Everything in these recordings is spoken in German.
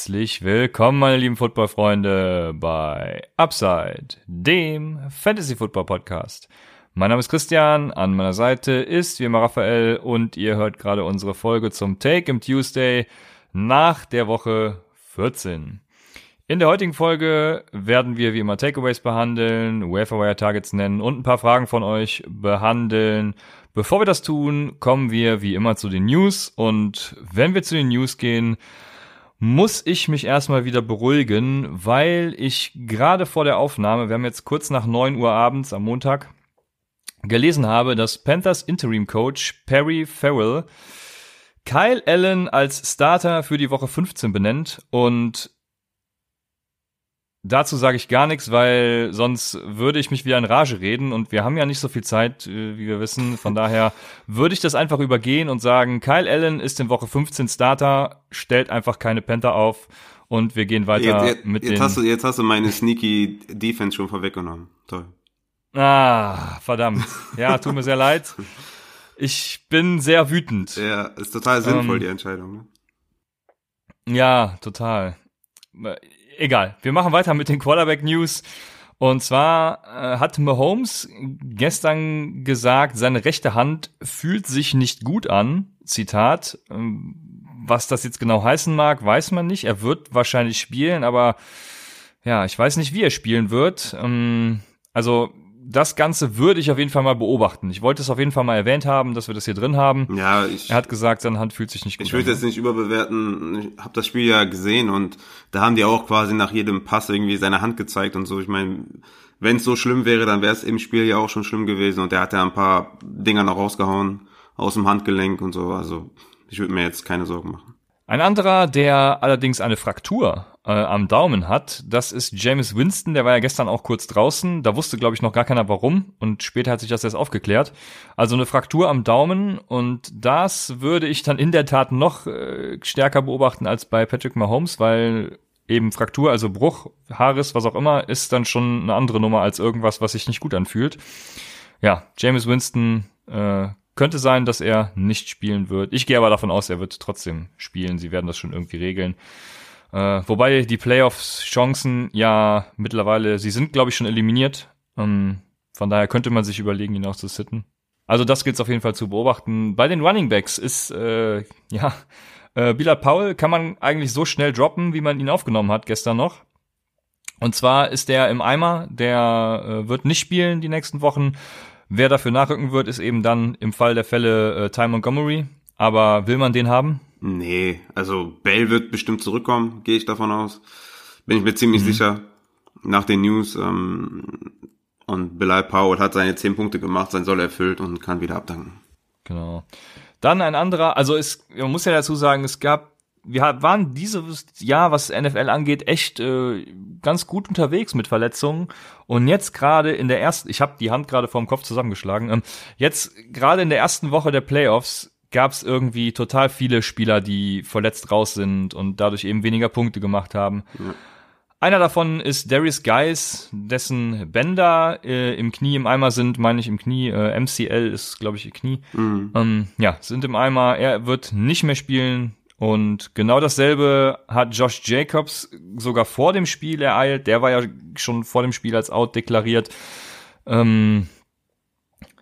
Herzlich willkommen, meine lieben Footballfreunde, bei Upside, dem Fantasy Football Podcast. Mein Name ist Christian, an meiner Seite ist wie immer Raphael und ihr hört gerade unsere Folge zum Take im Tuesday nach der Woche 14. In der heutigen Folge werden wir wie immer Takeaways behandeln, Waferwire Targets nennen und ein paar Fragen von euch behandeln. Bevor wir das tun, kommen wir wie immer zu den News und wenn wir zu den News gehen, muss ich mich erstmal wieder beruhigen, weil ich gerade vor der Aufnahme, wir haben jetzt kurz nach 9 Uhr abends am Montag, gelesen habe, dass Panthers Interim Coach Perry Farrell Kyle Allen als Starter für die Woche 15 benennt und Dazu sage ich gar nichts, weil sonst würde ich mich wieder in Rage reden und wir haben ja nicht so viel Zeit, äh, wie wir wissen. Von daher würde ich das einfach übergehen und sagen, Kyle Allen ist in Woche 15 Starter, stellt einfach keine Panther auf und wir gehen weiter jetzt, jetzt, mit jetzt den... Hast du, jetzt hast du meine sneaky Defense schon vorweggenommen. Toll. Ah, verdammt. Ja, tut mir sehr leid. Ich bin sehr wütend. Ja, ist total sinnvoll, ähm, die Entscheidung. Ne? Ja, total egal. Wir machen weiter mit den Quarterback News. Und zwar äh, hat Mahomes gestern gesagt, seine rechte Hand fühlt sich nicht gut an. Zitat. Ähm, was das jetzt genau heißen mag, weiß man nicht. Er wird wahrscheinlich spielen, aber ja, ich weiß nicht, wie er spielen wird. Ähm, also das Ganze würde ich auf jeden Fall mal beobachten. Ich wollte es auf jeden Fall mal erwähnt haben, dass wir das hier drin haben. Ja, ich, er hat gesagt, seine Hand fühlt sich nicht gut Ich würde jetzt nicht überbewerten. Ich habe das Spiel ja gesehen und da haben die auch quasi nach jedem Pass irgendwie seine Hand gezeigt und so. Ich meine, wenn es so schlimm wäre, dann wäre es im Spiel ja auch schon schlimm gewesen und er hat ja ein paar Dinger noch rausgehauen aus dem Handgelenk und so. Also ich würde mir jetzt keine Sorgen machen. Ein anderer, der allerdings eine Fraktur äh, am Daumen hat, das ist James Winston, der war ja gestern auch kurz draußen, da wusste glaube ich noch gar keiner warum und später hat sich das erst aufgeklärt. Also eine Fraktur am Daumen und das würde ich dann in der Tat noch äh, stärker beobachten als bei Patrick Mahomes, weil eben Fraktur, also Bruch, Haares, was auch immer, ist dann schon eine andere Nummer als irgendwas, was sich nicht gut anfühlt. Ja, James Winston äh, könnte sein, dass er nicht spielen wird. Ich gehe aber davon aus, er wird trotzdem spielen. Sie werden das schon irgendwie regeln. Äh, wobei die Playoffs-Chancen ja mittlerweile, sie sind, glaube ich, schon eliminiert. Ähm, von daher könnte man sich überlegen, ihn auch zu sitten. Also das gilt auf jeden Fall zu beobachten. Bei den Running Backs ist, äh, ja, äh, Bilal Powell kann man eigentlich so schnell droppen, wie man ihn aufgenommen hat gestern noch. Und zwar ist der im Eimer, der äh, wird nicht spielen die nächsten Wochen. Wer dafür nachrücken wird, ist eben dann im Fall der Fälle äh, Ty Montgomery. Aber will man den haben? Nee, also Bell wird bestimmt zurückkommen, gehe ich davon aus. Bin ich mir ziemlich mhm. sicher. Nach den News. Ähm, und Bilal Powell hat seine zehn Punkte gemacht, sein Soll erfüllt und kann wieder abdanken. Genau. Dann ein anderer, also es, man muss ja dazu sagen, es gab wir waren dieses Jahr, was NFL angeht, echt äh, ganz gut unterwegs mit Verletzungen. Und jetzt gerade in der ersten, ich habe die Hand gerade vorm Kopf zusammengeschlagen, ähm, jetzt gerade in der ersten Woche der Playoffs gab es irgendwie total viele Spieler, die verletzt raus sind und dadurch eben weniger Punkte gemacht haben. Ja. Einer davon ist Darius Geis, dessen Bänder äh, im Knie im Eimer sind, meine ich im Knie. Äh, MCL ist, glaube ich, ihr Knie. Mhm. Ähm, ja, sind im Eimer. Er wird nicht mehr spielen. Und genau dasselbe hat Josh Jacobs sogar vor dem Spiel ereilt. Der war ja schon vor dem Spiel als out deklariert. Ähm,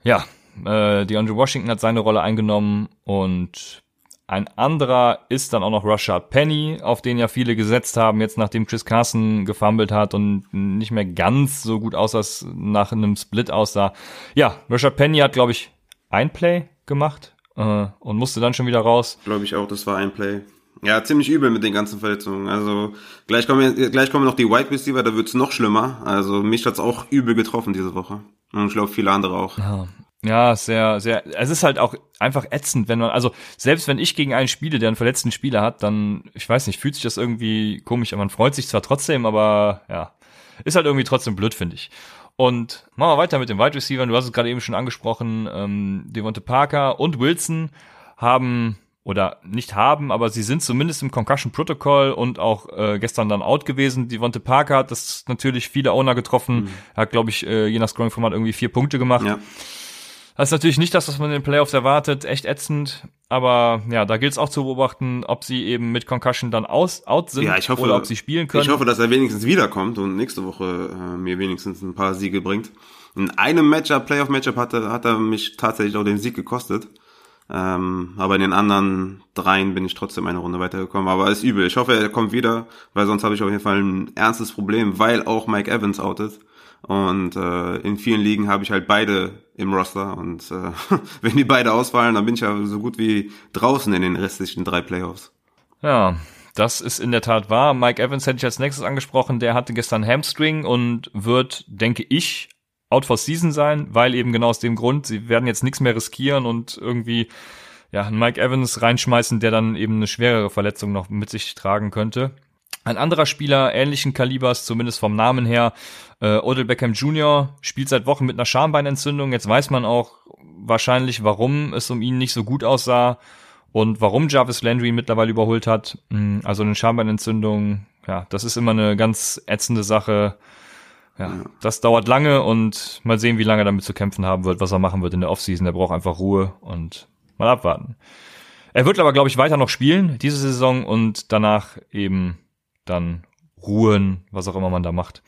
ja, äh, die Andrew Washington hat seine Rolle eingenommen und ein anderer ist dann auch noch Rashad Penny, auf den ja viele gesetzt haben, jetzt nachdem Chris Carson gefumbled hat und nicht mehr ganz so gut aussah, nach einem Split aussah. Ja, Rashad Penny hat, glaube ich, ein Play gemacht, äh, und musste dann schon wieder raus. Glaube ich auch, das war ein Play. Ja, ziemlich übel mit den ganzen Verletzungen. Also gleich kommen, gleich kommen noch die Wide Receiver, da wird's noch schlimmer. Also mich hat's auch übel getroffen diese Woche. Und ich glaube viele andere auch. Ja. Ja, sehr, sehr. Es ist halt auch einfach ätzend, wenn man, also selbst wenn ich gegen einen spiele, der einen verletzten Spieler hat, dann, ich weiß nicht, fühlt sich das irgendwie komisch an. Man freut sich zwar trotzdem, aber ja, ist halt irgendwie trotzdem blöd, finde ich. Und machen wir weiter mit den Wide Receivers. Du hast es gerade eben schon angesprochen. Ähm, Devonte Parker und Wilson haben oder nicht haben, aber sie sind zumindest im Concussion Protocol und auch äh, gestern dann out gewesen. Devonte Parker hat das natürlich viele Owner getroffen. Mhm. Hat, glaube ich, äh, je nach Scoring-Format irgendwie vier Punkte gemacht. Ja. Das ist natürlich nicht das, was man in den Playoffs erwartet, echt ätzend. Aber ja, da gilt es auch zu beobachten, ob sie eben mit Concussion dann aus, out sind Ja, ich hoffe, oder ob sie spielen können. Ich hoffe, dass er wenigstens wiederkommt und nächste Woche äh, mir wenigstens ein paar Siege bringt. In einem Matchup, Playoff-Matchup, hat er, hat er mich tatsächlich auch den Sieg gekostet. Ähm, aber in den anderen dreien bin ich trotzdem eine Runde weitergekommen. Aber ist übel. Ich hoffe, er kommt wieder, weil sonst habe ich auf jeden Fall ein ernstes Problem, weil auch Mike Evans out ist. Und äh, in vielen Ligen habe ich halt beide im Roster. Und äh, wenn die beide ausfallen, dann bin ich ja so gut wie draußen in den restlichen drei Playoffs. Ja, das ist in der Tat wahr. Mike Evans hätte ich als nächstes angesprochen. Der hatte gestern Hamstring und wird, denke ich, out for season sein, weil eben genau aus dem Grund, sie werden jetzt nichts mehr riskieren und irgendwie ja, einen Mike Evans reinschmeißen, der dann eben eine schwerere Verletzung noch mit sich tragen könnte. Ein anderer Spieler ähnlichen Kalibers, zumindest vom Namen her, äh, Odell Beckham Jr. spielt seit Wochen mit einer Schambeinentzündung. Jetzt weiß man auch wahrscheinlich, warum es um ihn nicht so gut aussah und warum Jarvis Landry mittlerweile überholt hat. Hm, also eine Schambeinentzündung, ja, das ist immer eine ganz ätzende Sache. Ja, das dauert lange und mal sehen, wie lange er damit zu kämpfen haben wird, was er machen wird in der Offseason. Er braucht einfach Ruhe und mal abwarten. Er wird aber, glaube ich, weiter noch spielen diese Saison und danach eben dann ruhen, was auch immer man da macht.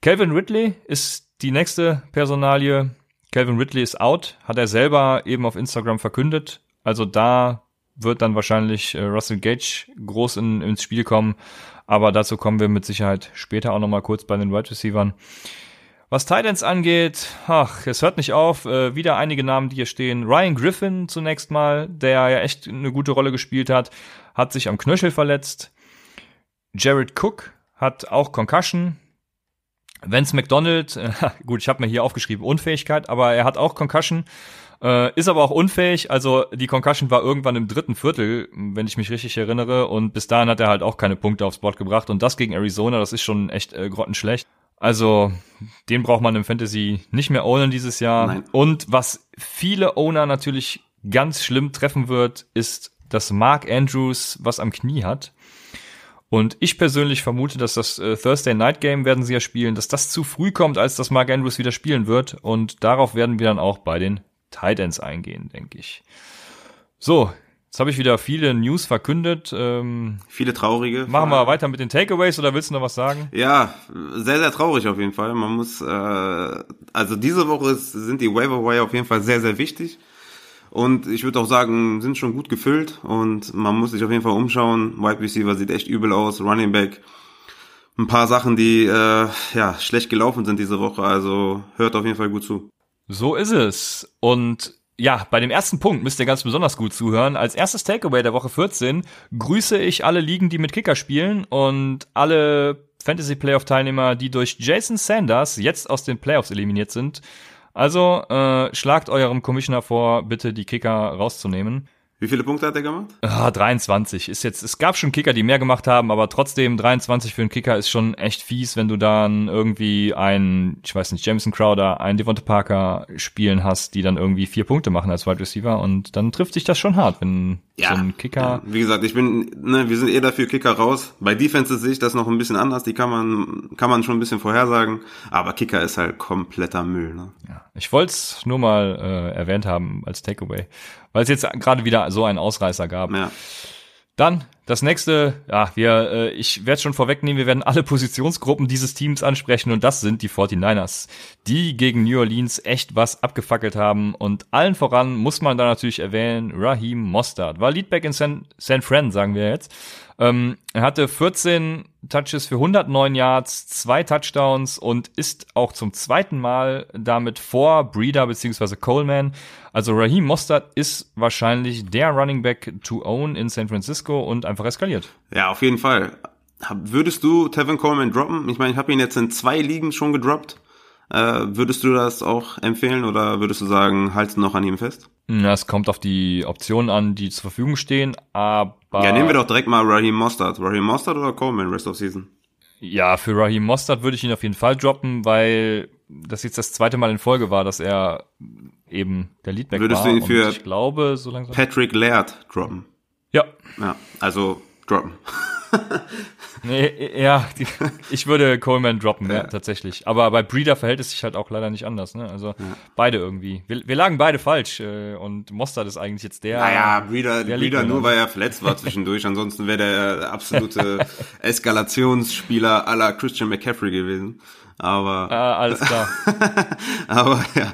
Calvin Ridley ist die nächste Personalie. Calvin Ridley ist out, hat er selber eben auf Instagram verkündet. Also da wird dann wahrscheinlich äh, Russell Gage groß in, ins Spiel kommen. Aber dazu kommen wir mit Sicherheit später auch nochmal kurz bei den Wide Receivers. Was Titans angeht, ach, es hört nicht auf. Äh, wieder einige Namen, die hier stehen. Ryan Griffin zunächst mal, der ja echt eine gute Rolle gespielt hat, hat sich am Knöchel verletzt. Jared Cook hat auch Concussion. Vince McDonald, äh, gut, ich habe mir hier aufgeschrieben Unfähigkeit, aber er hat auch Concussion. Äh, ist aber auch unfähig. Also die Concussion war irgendwann im dritten Viertel, wenn ich mich richtig erinnere. Und bis dahin hat er halt auch keine Punkte aufs Board gebracht. Und das gegen Arizona, das ist schon echt äh, grottenschlecht. Also den braucht man im Fantasy nicht mehr ownen dieses Jahr. Nein. Und was viele Owner natürlich ganz schlimm treffen wird, ist, dass Mark Andrews was am Knie hat. Und ich persönlich vermute, dass das äh, Thursday Night Game werden sie ja spielen, dass das zu früh kommt, als dass Mark Andrews wieder spielen wird. Und darauf werden wir dann auch bei den Tight Ends eingehen, denke ich. So, jetzt habe ich wieder viele News verkündet. Ähm, viele traurige. Machen wir weiter mit den Takeaways oder willst du noch was sagen? Ja, sehr, sehr traurig auf jeden Fall. Man muss, äh, also diese Woche sind die Waiver Wire auf jeden Fall sehr, sehr wichtig. Und ich würde auch sagen, sind schon gut gefüllt und man muss sich auf jeden Fall umschauen. Wide Receiver sieht echt übel aus, Running Back. Ein paar Sachen, die äh, ja schlecht gelaufen sind diese Woche, also hört auf jeden Fall gut zu. So ist es. Und ja, bei dem ersten Punkt müsst ihr ganz besonders gut zuhören. Als erstes Takeaway der Woche 14 grüße ich alle Ligen, die mit Kicker spielen und alle Fantasy Playoff Teilnehmer, die durch Jason Sanders jetzt aus den Playoffs eliminiert sind. Also äh, schlagt eurem Commissioner vor, bitte die Kicker rauszunehmen. Wie viele Punkte hat er gemacht? Ah, 23 ist jetzt. Es gab schon Kicker, die mehr gemacht haben, aber trotzdem 23 für einen Kicker ist schon echt fies, wenn du dann irgendwie einen, ich weiß nicht, Jameson Crowder, einen Devonta Parker spielen hast, die dann irgendwie vier Punkte machen als Wide Receiver und dann trifft sich das schon hart, wenn ja, so ein Kicker. Ja. Wie gesagt, ich bin, ne, wir sind eher dafür Kicker raus. Bei Defenses sehe ich das noch ein bisschen anders. Die kann man, kann man schon ein bisschen vorhersagen. Aber Kicker ist halt kompletter Müll. Ne? Ja, ich wollte es nur mal äh, erwähnt haben als Takeaway weil es jetzt gerade wieder so einen Ausreißer gab. Ja. Dann das nächste, ja, wir, äh, ich werde schon vorwegnehmen, wir werden alle Positionsgruppen dieses Teams ansprechen und das sind die 49ers, die gegen New Orleans echt was abgefackelt haben und allen voran muss man da natürlich erwähnen, Raheem Mostard war Leadback in San, San Fran, sagen wir jetzt. Ähm, er hatte 14 Touches für 109 Yards, zwei Touchdowns und ist auch zum zweiten Mal damit vor Breeder bzw. Coleman. Also Raheem Mostert ist wahrscheinlich der Running Back to own in San Francisco und einfach eskaliert. Ja, auf jeden Fall. Würdest du Tevin Coleman droppen? Ich meine, ich habe ihn jetzt in zwei Ligen schon gedroppt. Äh, würdest du das auch empfehlen oder würdest du sagen, haltst du noch an ihm fest? Ja, es kommt auf die Optionen an, die zur Verfügung stehen, aber. Ja, nehmen wir doch direkt mal Raheem Mostert. Raheem Mostert oder Coleman Rest of Season? Ja, für Raheem Mostert würde ich ihn auf jeden Fall droppen, weil das jetzt das zweite Mal in Folge war, dass er eben der Leadback Würdest war. Würdest du ihn für ich glaube, so langsam Patrick Laird droppen? Ja. Ja, also droppen. Nee, ja, die, ich würde Coleman droppen, ja, tatsächlich. Aber bei Breeder verhält es sich halt auch leider nicht anders. Ne? Also ja. beide irgendwie. Wir, wir lagen beide falsch äh, und Mostert ist eigentlich jetzt der. Naja, Breeder, Breeder nur weil er verletzt war zwischendurch. Ansonsten wäre der absolute Eskalationsspieler aller Christian McCaffrey gewesen. Aber ah, alles klar. aber ja,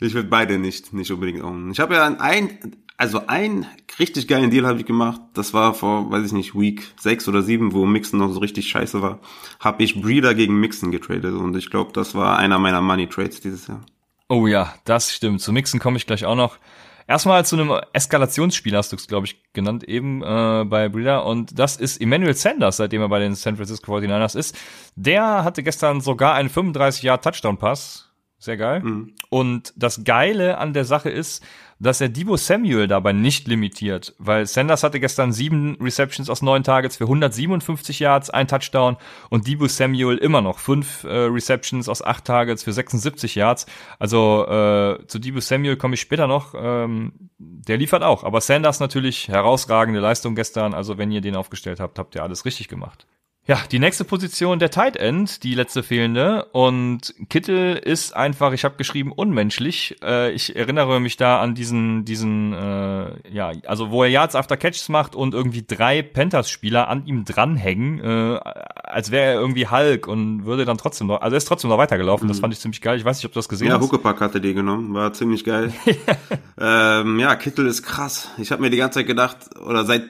ich würde beide nicht nicht unbedingt ownen. Ich habe ja ein also ein richtig geilen Deal habe ich gemacht. Das war vor, weiß ich nicht, Week 6 oder 7, wo Mixon noch so richtig scheiße war. Habe ich Breeder gegen Mixon getradet und ich glaube, das war einer meiner Money Trades dieses Jahr. Oh ja, das stimmt. Zu Mixon komme ich gleich auch noch. Erstmal zu einem Eskalationsspiel hast du es, glaube ich, genannt eben äh, bei Breeder. Und das ist Emmanuel Sanders, seitdem er bei den San Francisco 49ers ist. Der hatte gestern sogar einen 35-Jahr-Touchdown-Pass. Sehr geil. Mhm. Und das Geile an der Sache ist, dass er Debo Samuel dabei nicht limitiert, weil Sanders hatte gestern sieben Receptions aus neun Targets für 157 Yards, ein Touchdown und Debo Samuel immer noch fünf äh, Receptions aus acht Targets für 76 Yards. Also äh, zu Debo Samuel komme ich später noch. Ähm, der liefert auch, aber Sanders natürlich herausragende Leistung gestern. Also wenn ihr den aufgestellt habt, habt ihr alles richtig gemacht. Ja, die nächste Position der Tight End, die letzte fehlende. Und Kittel ist einfach, ich habe geschrieben, unmenschlich. Äh, ich erinnere mich da an diesen, diesen, äh, ja, also wo er Yards after Catches macht und irgendwie drei Panthers-Spieler an ihm dranhängen, äh, als wäre er irgendwie Hulk und würde dann trotzdem noch, also er ist trotzdem noch weitergelaufen. Mhm. Das fand ich ziemlich geil. Ich weiß nicht, ob du das gesehen ja, hast. Ja, Huckepack hatte die genommen, war ziemlich geil. ähm, ja, Kittel ist krass. Ich habe mir die ganze Zeit gedacht, oder seit,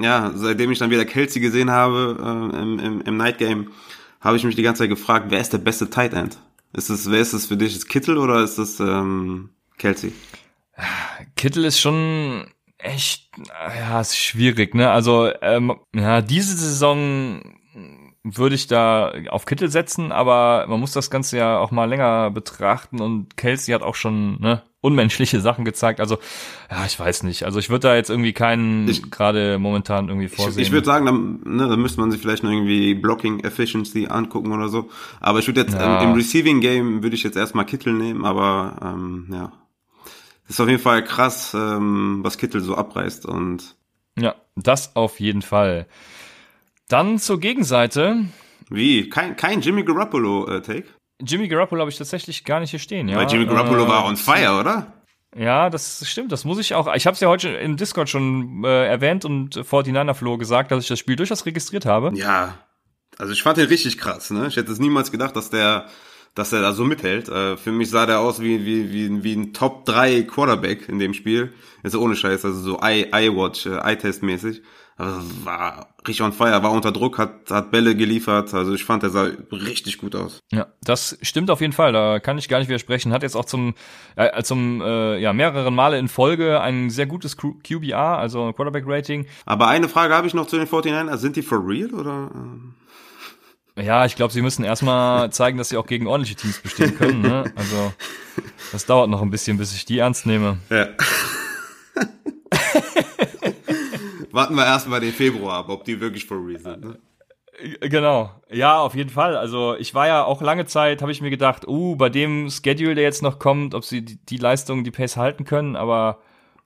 ja, seitdem ich dann wieder Kelsey gesehen habe, äh, im, im, Night Game, habe ich mich die ganze Zeit gefragt, wer ist der beste Tight End? Ist es, wer ist es für dich? Ist Kittel oder ist es ähm, Kelsey? Kittel ist schon echt, ja, ist schwierig, ne? Also, ähm, ja, diese Saison würde ich da auf Kittel setzen, aber man muss das Ganze ja auch mal länger betrachten und Kelsey hat auch schon, ne, unmenschliche Sachen gezeigt. Also, ja, ich weiß nicht. Also ich würde da jetzt irgendwie keinen gerade momentan irgendwie vorsehen. Ich, ich würde sagen, dann, ne, dann müsste man sich vielleicht noch irgendwie Blocking Efficiency angucken oder so. Aber ich würde jetzt ja. ähm, im Receiving Game würde ich jetzt erstmal Kittel nehmen, aber ähm, ja. Ist auf jeden Fall krass, ähm, was Kittel so abreißt und ja, das auf jeden Fall. Dann zur Gegenseite. Wie? Kein, kein Jimmy Garoppolo-Take? Äh, Jimmy Garoppolo habe ich tatsächlich gar nicht hier stehen, ja. Weil Jimmy Garoppolo äh, war on fire, oder? Ja, das stimmt, das muss ich auch. Ich habe es ja heute im Discord schon äh, erwähnt und 49er Flo gesagt, dass ich das Spiel durchaus registriert habe. Ja, also ich fand den richtig krass, ne? Ich hätte es niemals gedacht, dass der dass er da so mithält. Äh, für mich sah der aus wie, wie, wie, wie ein Top 3 Quarterback in dem Spiel. Also ohne Scheiß, also so Eye-Watch, äh, Eye-Test-mäßig. War richtig on fire, war unter Druck, hat, hat Bälle geliefert. Also ich fand, er sah richtig gut aus. Ja, das stimmt auf jeden Fall. Da kann ich gar nicht widersprechen. Hat jetzt auch zum, äh, zum äh, ja, mehreren Male in Folge ein sehr gutes QBR, also Quarterback-Rating. Aber eine Frage habe ich noch zu den 49ers. Sind die for real oder? Ja, ich glaube, sie müssen erstmal zeigen, dass sie auch gegen ordentliche Teams bestehen können. Ne? Also das dauert noch ein bisschen, bis ich die ernst nehme. Ja. Warten wir erstmal den Februar ab, ob die wirklich for real sind. Ne? Äh, genau. Ja, auf jeden Fall. Also ich war ja auch lange Zeit, habe ich mir gedacht, uh, bei dem Schedule, der jetzt noch kommt, ob sie die, die Leistung, die Pace halten können, aber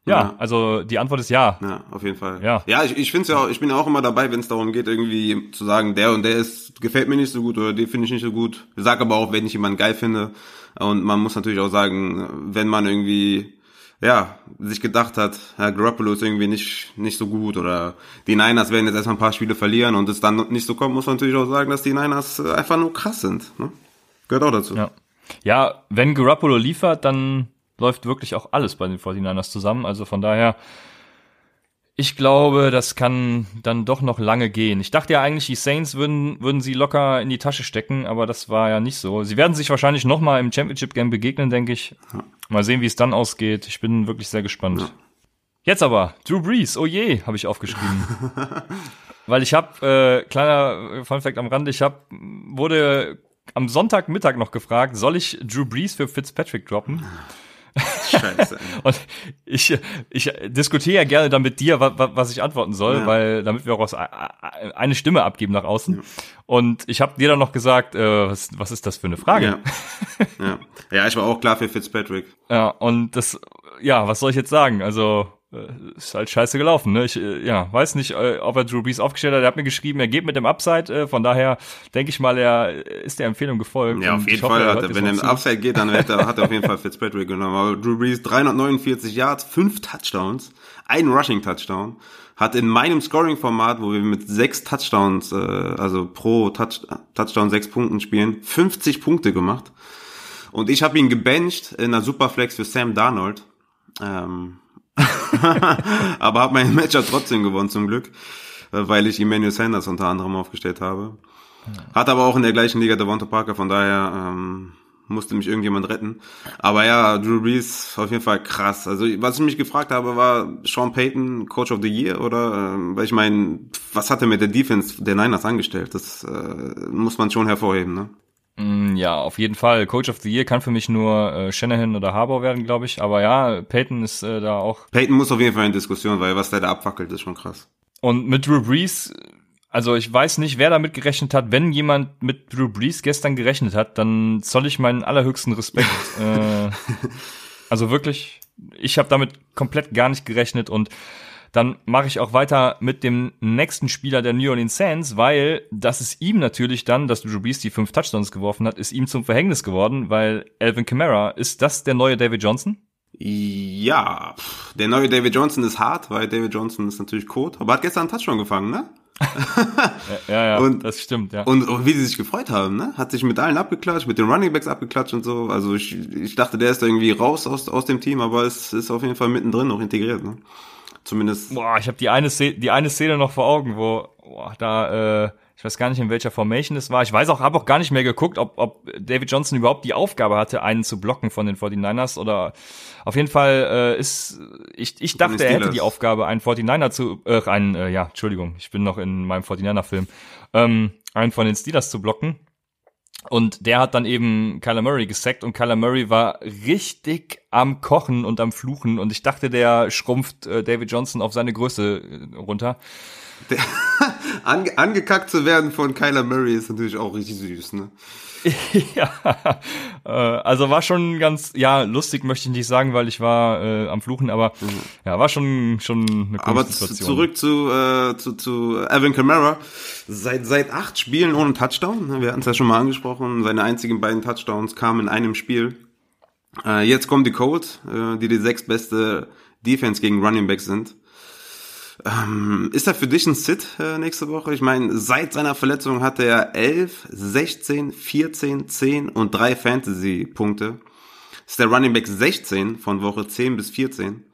ja, ja, also die Antwort ist ja. Ja, auf jeden Fall. Ja, ja ich, ich finde ja auch, ich bin ja auch immer dabei, wenn es darum geht, irgendwie zu sagen, der und der ist, gefällt mir nicht so gut oder den finde ich nicht so gut. Ich sag aber auch, wenn ich jemanden geil finde. Und man muss natürlich auch sagen, wenn man irgendwie ja, sich gedacht hat, Herr Garoppolo ist irgendwie nicht, nicht so gut oder die Niners werden jetzt erstmal ein paar Spiele verlieren und es dann nicht so kommt, muss man natürlich auch sagen, dass die Niners einfach nur krass sind. Ne? Gehört auch dazu. Ja. ja, wenn Garoppolo liefert, dann läuft wirklich auch alles bei den 49ers zusammen. Also von daher, ich glaube, das kann dann doch noch lange gehen. Ich dachte ja eigentlich, die Saints würden, würden sie locker in die Tasche stecken, aber das war ja nicht so. Sie werden sich wahrscheinlich noch mal im Championship Game begegnen, denke ich. Mal sehen, wie es dann ausgeht. Ich bin wirklich sehr gespannt. Ja. Jetzt aber, Drew Brees, oh je, habe ich aufgeschrieben. Weil ich habe, äh, kleiner Fun Fact am Rande, ich habe, wurde am Sonntagmittag noch gefragt, soll ich Drew Brees für Fitzpatrick droppen? Scheiße. und ich, ich diskutiere ja gerne dann mit dir, was, ich antworten soll, ja. weil damit wir auch eine Stimme abgeben nach außen. Ja. Und ich habe dir dann noch gesagt, äh, was, was ist das für eine Frage? Ja. ja. ja, ich war auch klar für Fitzpatrick. Ja, und das, ja, was soll ich jetzt sagen? Also ist halt scheiße gelaufen. Ne? Ich äh, ja, weiß nicht, äh, ob er Drew Brees aufgestellt hat. Er hat mir geschrieben, er geht mit dem Upside. Äh, von daher denke ich mal, er ist der Empfehlung gefolgt. Ja, auf jeden Fall. Hoffe, er, wenn er im Upside geht, dann hat er, hat er auf jeden Fall Fitzpatrick genommen. Aber Drew Brees 349 Yards, fünf Touchdowns, ein Rushing Touchdown. Hat in meinem Scoring-Format, wo wir mit sechs Touchdowns, äh, also pro Touch, Touchdown sechs Punkten spielen, 50 Punkte gemacht. Und ich habe ihn gebencht in einer Superflex für Sam Darnold. Ähm, aber habe mein Matchup trotzdem gewonnen zum Glück, äh, weil ich Emmanuel Sanders unter anderem aufgestellt habe. Hat aber auch in der gleichen Liga Devonta Parker, von daher ähm, musste mich irgendjemand retten. Aber ja, Drew Brees auf jeden Fall krass. Also was ich mich gefragt habe, war Sean Payton Coach of the Year oder ähm, weil ich meine, was hat er mit der Defense der Niners angestellt? Das äh, muss man schon hervorheben, ne? Mm, ja, auf jeden Fall. Coach of the Year kann für mich nur äh, Shanahan oder Harbour werden, glaube ich. Aber ja, Peyton ist äh, da auch. Peyton muss auf jeden Fall in Diskussion, weil was der da abwackelt, ist schon krass. Und mit Drew Brees, also ich weiß nicht, wer damit gerechnet hat. Wenn jemand mit Drew Brees gestern gerechnet hat, dann zoll ich meinen allerhöchsten Respekt. äh, also wirklich, ich habe damit komplett gar nicht gerechnet und dann mache ich auch weiter mit dem nächsten Spieler der New Orleans Saints, weil das ist ihm natürlich dann, dass Drew Brees die fünf Touchdowns geworfen hat, ist ihm zum Verhängnis geworden, weil Alvin Kamara, ist das der neue David Johnson? Ja, der neue David Johnson ist hart, weil David Johnson ist natürlich Code, aber hat gestern einen Touchdown gefangen, ne? ja, ja, und, das stimmt, ja. Und, und wie sie sich gefreut haben, ne? Hat sich mit allen abgeklatscht, mit den Runningbacks abgeklatscht und so. Also ich, ich dachte, der ist da irgendwie raus aus, aus dem Team, aber es ist auf jeden Fall mittendrin noch integriert, ne? Zumindest. Boah, ich habe die eine Szene, die eine Szene noch vor Augen, wo boah, da äh, ich weiß gar nicht, in welcher Formation es war. Ich weiß auch, habe auch gar nicht mehr geguckt, ob, ob David Johnson überhaupt die Aufgabe hatte, einen zu blocken von den 49ers oder auf jeden Fall äh, ist ich, ich dachte, er hätte die Aufgabe, einen 49er zu äh, einen äh, ja, Entschuldigung, ich bin noch in meinem 49er Film. Ähm, einen von den Steelers zu blocken. Und der hat dann eben Kyler Murray gesackt und Kyler Murray war richtig am Kochen und am Fluchen und ich dachte, der schrumpft äh, David Johnson auf seine Größe äh, runter. Der, ange, angekackt zu werden von Kyler Murray ist natürlich auch richtig süß, ne? ja, äh, also war schon ganz, ja, lustig möchte ich nicht sagen, weil ich war äh, am Fluchen, aber mhm. ja, war schon schon eine coole Aber Situation. zurück zu, äh, zu, zu Evan Kamara. Seit, seit acht Spielen ohne Touchdown, ne, wir hatten es ja schon mal angesprochen, seine einzigen beiden Touchdowns kamen in einem Spiel. Äh, jetzt kommen die Colts, äh, die die sechstbeste Defense gegen Running Backs sind. Ähm, ist er für dich ein Sit äh, nächste Woche? Ich meine, seit seiner Verletzung hatte er 11, 16, 14, 10 und 3 Fantasy-Punkte. Ist der Running Back 16 von Woche 10 bis 14.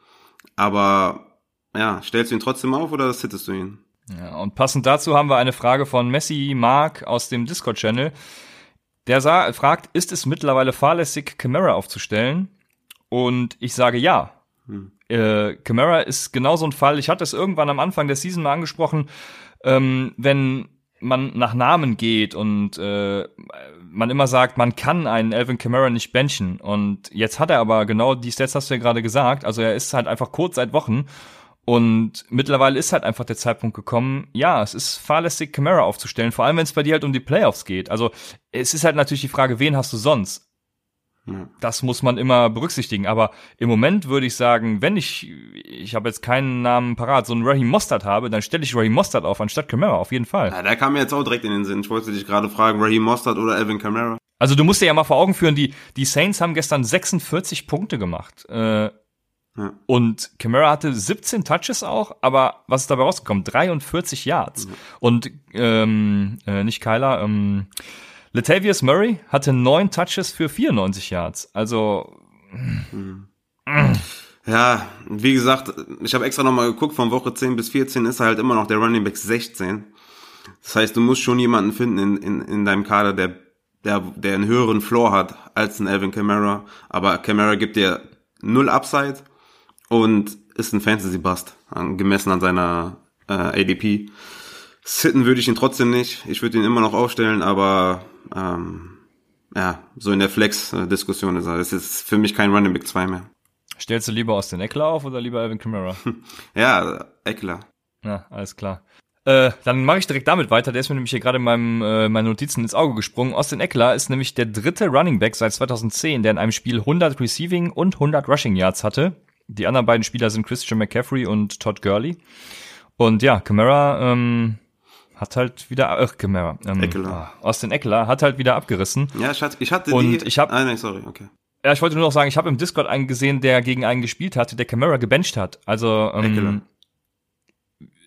Aber ja, stellst du ihn trotzdem auf oder sittest du ihn? Ja, und passend dazu haben wir eine Frage von Messi Mark aus dem Discord-Channel. Der sah, fragt, ist es mittlerweile fahrlässig, Camera aufzustellen? Und ich sage ja. Hm äh, Camara ist genau so ein Fall. Ich hatte es irgendwann am Anfang der Season mal angesprochen, ähm, wenn man nach Namen geht und äh, man immer sagt, man kann einen Alvin Kamara nicht benchen. Und jetzt hat er aber genau die Stats hast du ja gerade gesagt. Also er ist halt einfach kurz seit Wochen. Und mittlerweile ist halt einfach der Zeitpunkt gekommen, ja, es ist fahrlässig, Camara aufzustellen, vor allem wenn es bei dir halt um die Playoffs geht. Also es ist halt natürlich die Frage, wen hast du sonst? Das muss man immer berücksichtigen. Aber im Moment würde ich sagen, wenn ich, ich habe jetzt keinen Namen parat, so einen Raheem Mostert habe, dann stelle ich Raheem Mostert auf anstatt Camara, auf jeden Fall. Ja, der kam mir jetzt auch direkt in den Sinn. Ich wollte dich gerade fragen, Raheem Mostert oder Alvin Camara. Also du musst dir ja mal vor Augen führen, die, die Saints haben gestern 46 Punkte gemacht. Äh, ja. Und Camara hatte 17 Touches auch, aber was ist dabei rausgekommen? 43 Yards. Ja. Und ähm, äh, nicht Kyler, ähm, Latavius Murray hatte neun Touches für 94 Yards. Also. Mhm. Ja, wie gesagt, ich habe extra nochmal geguckt, von Woche 10 bis 14 ist er halt immer noch der Running Back 16. Das heißt, du musst schon jemanden finden in, in, in deinem Kader, der, der, der einen höheren Floor hat als ein Alvin Kamara. Aber Kamara gibt dir null Upside und ist ein Fantasy-Bust, gemessen an seiner äh, ADP. Sitten würde ich ihn trotzdem nicht. Ich würde ihn immer noch aufstellen, aber ähm, ja, so in der Flex-Diskussion ist er. Das ist für mich kein Running Back 2 mehr. Stellst du lieber aus den Eckler auf oder lieber Alvin Kamara? ja, Eckler. Ja, alles klar. Äh, dann mache ich direkt damit weiter. Der ist mir nämlich hier gerade in meinem, äh, meinen Notizen ins Auge gesprungen. Austin Eckler ist nämlich der dritte Running Back seit 2010, der in einem Spiel 100 Receiving und 100 Rushing Yards hatte. Die anderen beiden Spieler sind Christian McCaffrey und Todd Gurley. Und ja, Camara ähm, hat halt wieder, ach, Camara, ähm, Eckler. ah, Austin Eckler hat halt wieder abgerissen. Ja, ich hatte, ich hatte Und die. ich hab- Ah, nein, sorry, okay. Ja, ich wollte nur noch sagen, ich habe im Discord einen gesehen, der gegen einen gespielt hatte, der Camara gebencht hat. Also, ähm,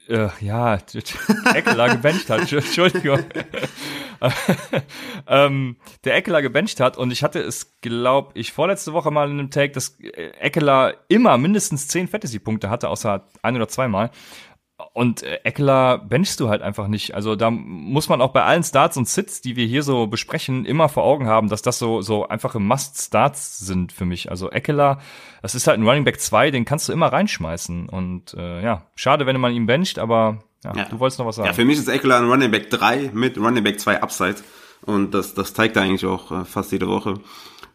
äh, ja, Eckler gebencht hat, Entschuldigung. ähm, der Eckler gebencht hat und ich hatte es, glaub ich, vorletzte Woche mal in einem Take, dass äh, Eckler immer mindestens zehn Fantasy-Punkte hatte, außer ein oder zweimal. Und äh, Eckler benchst du halt einfach nicht. Also da muss man auch bei allen Starts und Sits, die wir hier so besprechen, immer vor Augen haben, dass das so so einfache Must-Starts sind für mich. Also Eckler, das ist halt ein Running Back 2, den kannst du immer reinschmeißen. Und äh, ja, schade, wenn man ihn bencht, aber ja, Ja. du wolltest noch was sagen. Ja, für mich ist Eckler ein Running Back 3 mit Running Back 2 Upside. Und das, das zeigt er eigentlich auch äh, fast jede Woche.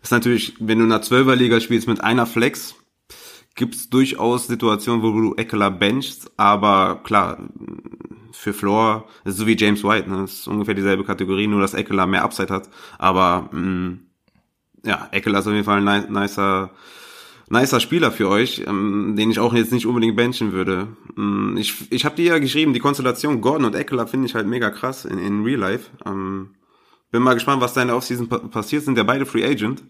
ist natürlich, wenn du in einer 12er Liga spielst mit einer Flex, gibt's durchaus Situationen, wo du Eckler benchst, aber klar, für Floor, ist so wie James White, ne? ist ungefähr dieselbe Kategorie, nur dass Eckler mehr Upside hat. Aber mh, ja, Eckler ist auf jeden Fall ein ni- nicer, nicer Spieler für euch, ähm, den ich auch jetzt nicht unbedingt benchen würde. Ähm, ich ich habe dir ja geschrieben, die Konstellation Gordon und Eckler finde ich halt mega krass in, in Real Life. Ähm, bin mal gespannt, was da in der Offseason pa passiert. Sind ja beide Free Agent.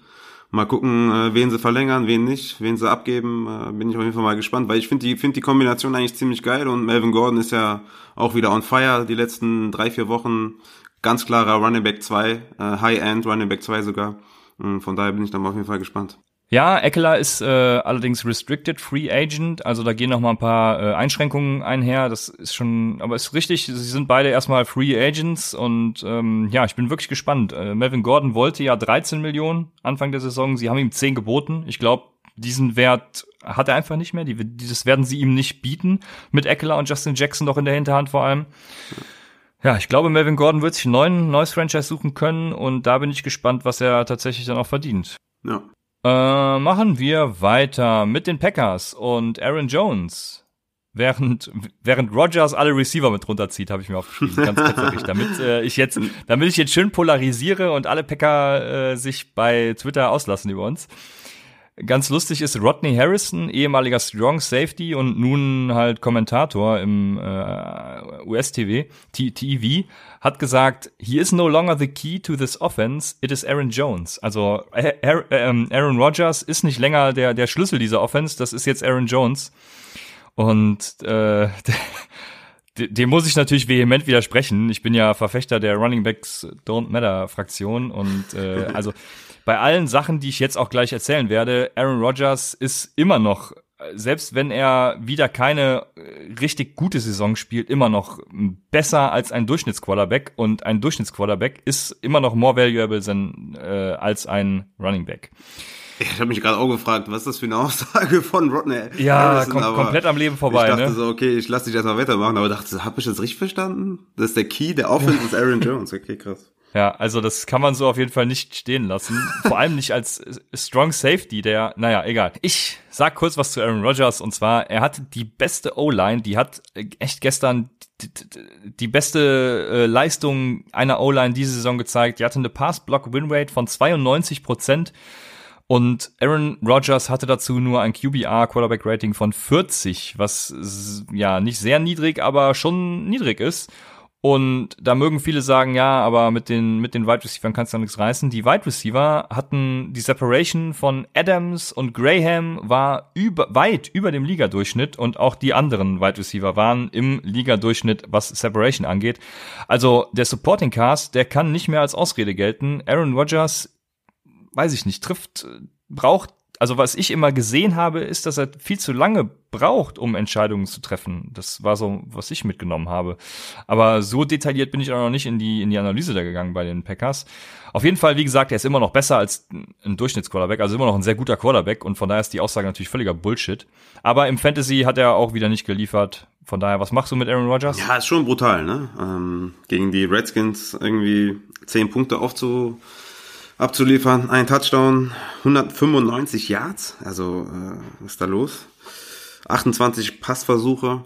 Mal gucken, äh, wen sie verlängern, wen nicht, wen sie abgeben. Äh, bin ich auf jeden Fall mal gespannt, weil ich finde die, find die Kombination eigentlich ziemlich geil und Melvin Gordon ist ja auch wieder on fire die letzten drei, vier Wochen. Ganz klarer Running Back 2, äh, High-End Running Back 2 sogar. Und von daher bin ich da mal auf jeden Fall gespannt. Ja, Eckler ist äh, allerdings Restricted Free Agent, also da gehen noch mal ein paar äh, Einschränkungen einher. Das ist schon, aber ist richtig. Sie sind beide erstmal Free Agents und ähm, ja, ich bin wirklich gespannt. Äh, Melvin Gordon wollte ja 13 Millionen Anfang der Saison. Sie haben ihm 10 geboten. Ich glaube, diesen Wert hat er einfach nicht mehr. Die, dieses werden sie ihm nicht bieten mit Eckler und Justin Jackson noch in der Hinterhand vor allem. Ja, ich glaube, Melvin Gordon wird sich neuen neues Franchise suchen können und da bin ich gespannt, was er tatsächlich dann auch verdient. Ja. Äh, machen wir weiter mit den Packers und Aaron Jones. Während, während Rogers alle Receiver mit runterzieht, habe ich mir aufgeschrieben, ganz ketzerig, damit äh, ich jetzt, damit ich jetzt schön polarisiere und alle Packer äh, sich bei Twitter auslassen über uns. Ganz lustig ist Rodney Harrison, ehemaliger Strong Safety und nun halt Kommentator im äh, US-TV, TV, hat gesagt, he is no longer the key to this offense, it is Aaron Jones. Also äh, Aaron, ähm, Aaron Rodgers ist nicht länger der, der Schlüssel dieser Offense, das ist jetzt Aaron Jones. Und äh, dem muss ich natürlich vehement widersprechen. Ich bin ja Verfechter der Running Backs Don't Matter Fraktion und äh, also bei allen Sachen, die ich jetzt auch gleich erzählen werde, Aaron Rodgers ist immer noch, selbst wenn er wieder keine äh, richtig gute Saison spielt, immer noch besser als ein Durchschnittsquarterback und ein Durchschnittsquarterback ist immer noch more valuable than, äh, als ein Running Back. Ich habe mich gerade auch gefragt, was ist das für eine Aussage von Rodney Ja, Harrison, kom komplett am Leben vorbei, Ich dachte ne? so, okay, ich lasse dich erstmal weitermachen, aber dachte, habe ich das richtig verstanden? Das ist der Key, der Offense ist Aaron Jones. Okay, krass. Ja, also das kann man so auf jeden Fall nicht stehen lassen. Vor allem nicht als äh, Strong Safety, der, naja, egal. Ich sag kurz was zu Aaron Rodgers und zwar, er hatte die beste O-Line, die hat äh, echt gestern die, die, die beste äh, Leistung einer O-Line diese Saison gezeigt. Die hatte eine Pass-Block-Win-Rate von 92 Prozent. Und Aaron Rodgers hatte dazu nur ein QBR Quarterback Rating von 40, was ja nicht sehr niedrig, aber schon niedrig ist. Und da mögen viele sagen, ja, aber mit den, mit den Wide Receivers kannst du nichts reißen. Die Wide Receiver hatten die Separation von Adams und Graham war über, weit über dem Ligadurchschnitt und auch die anderen Wide Receiver waren im Ligadurchschnitt, was Separation angeht. Also der Supporting Cast, der kann nicht mehr als Ausrede gelten. Aaron Rodgers weiß ich nicht, trifft, braucht, also was ich immer gesehen habe, ist, dass er viel zu lange braucht, um Entscheidungen zu treffen. Das war so, was ich mitgenommen habe. Aber so detailliert bin ich auch noch nicht in die, in die Analyse da gegangen bei den Packers. Auf jeden Fall, wie gesagt, er ist immer noch besser als ein Durchschnittsquarterback, also immer noch ein sehr guter Quarterback und von daher ist die Aussage natürlich völliger Bullshit. Aber im Fantasy hat er auch wieder nicht geliefert. Von daher, was machst du mit Aaron Rodgers? Ja, ist schon brutal, ne? Ähm, gegen die Redskins irgendwie zehn Punkte aufzu, abzuliefern, ein Touchdown, 195 Yards, also äh, was ist da los? 28 Passversuche.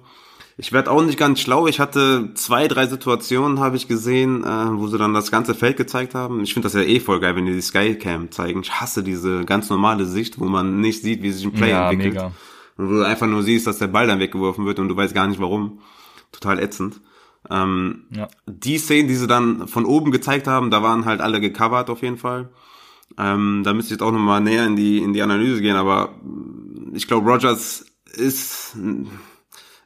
Ich werde auch nicht ganz schlau. Ich hatte zwei, drei Situationen, habe ich gesehen, äh, wo sie dann das ganze Feld gezeigt haben. Ich finde das ja eh voll geil, wenn die die Skycam zeigen. Ich hasse diese ganz normale Sicht, wo man nicht sieht, wie sich ein Play Ja, entwickelt. mega. Und wo du einfach nur siehst, dass der Ball dann weggeworfen wird und du weißt gar nicht warum. Total ätzend. Ähm, ja. Die Szenen, die sie dann von oben gezeigt haben, da waren halt alle gecovert auf jeden Fall. Ähm, da müsste ich jetzt auch nochmal näher in die, in die Analyse gehen, aber ich glaube, Rogers ist,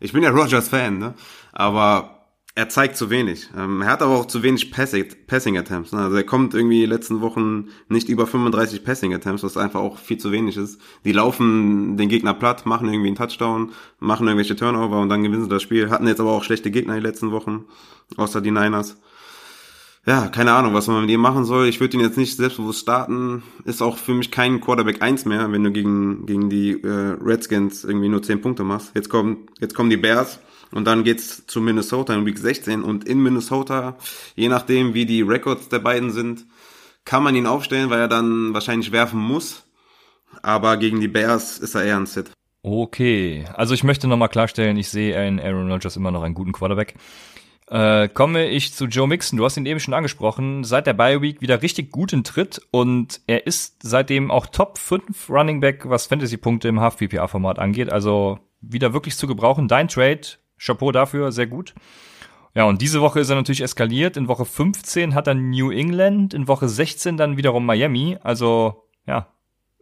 ich bin ja Rogers Fan, ne? aber er zeigt zu wenig. Ähm, er hat aber auch zu wenig Passing, Passing Attempts. Ne? Also er kommt irgendwie letzten Wochen nicht über 35 Passing Attempts, was einfach auch viel zu wenig ist. Die laufen den Gegner platt, machen irgendwie einen Touchdown, machen irgendwelche Turnover und dann gewinnen sie das Spiel. Hatten jetzt aber auch schlechte Gegner die letzten Wochen, außer die Niners. Ja, keine Ahnung, was man mit ihm machen soll. Ich würde ihn jetzt nicht selbstbewusst starten. Ist auch für mich kein Quarterback 1 mehr, wenn du gegen, gegen die äh, Redskins irgendwie nur 10 Punkte machst. Jetzt kommen, jetzt kommen die Bears und dann geht's zu Minnesota in Week 16 und in Minnesota, je nachdem wie die Records der beiden sind, kann man ihn aufstellen, weil er dann wahrscheinlich werfen muss. Aber gegen die Bears ist er eher ein Sit. Okay, also ich möchte nochmal klarstellen, ich sehe in Aaron Rodgers immer noch einen guten Quarterback. Äh, komme ich zu Joe Mixon. Du hast ihn eben schon angesprochen. Seit der Bye Week wieder richtig gut in Tritt und er ist seitdem auch Top 5 Running Back, was Fantasy-Punkte im Half-PPA-Format angeht. Also wieder wirklich zu gebrauchen. Dein Trade Chapeau dafür, sehr gut. Ja, und diese Woche ist er natürlich eskaliert. In Woche 15 hat er New England, in Woche 16 dann wiederum Miami. Also, ja,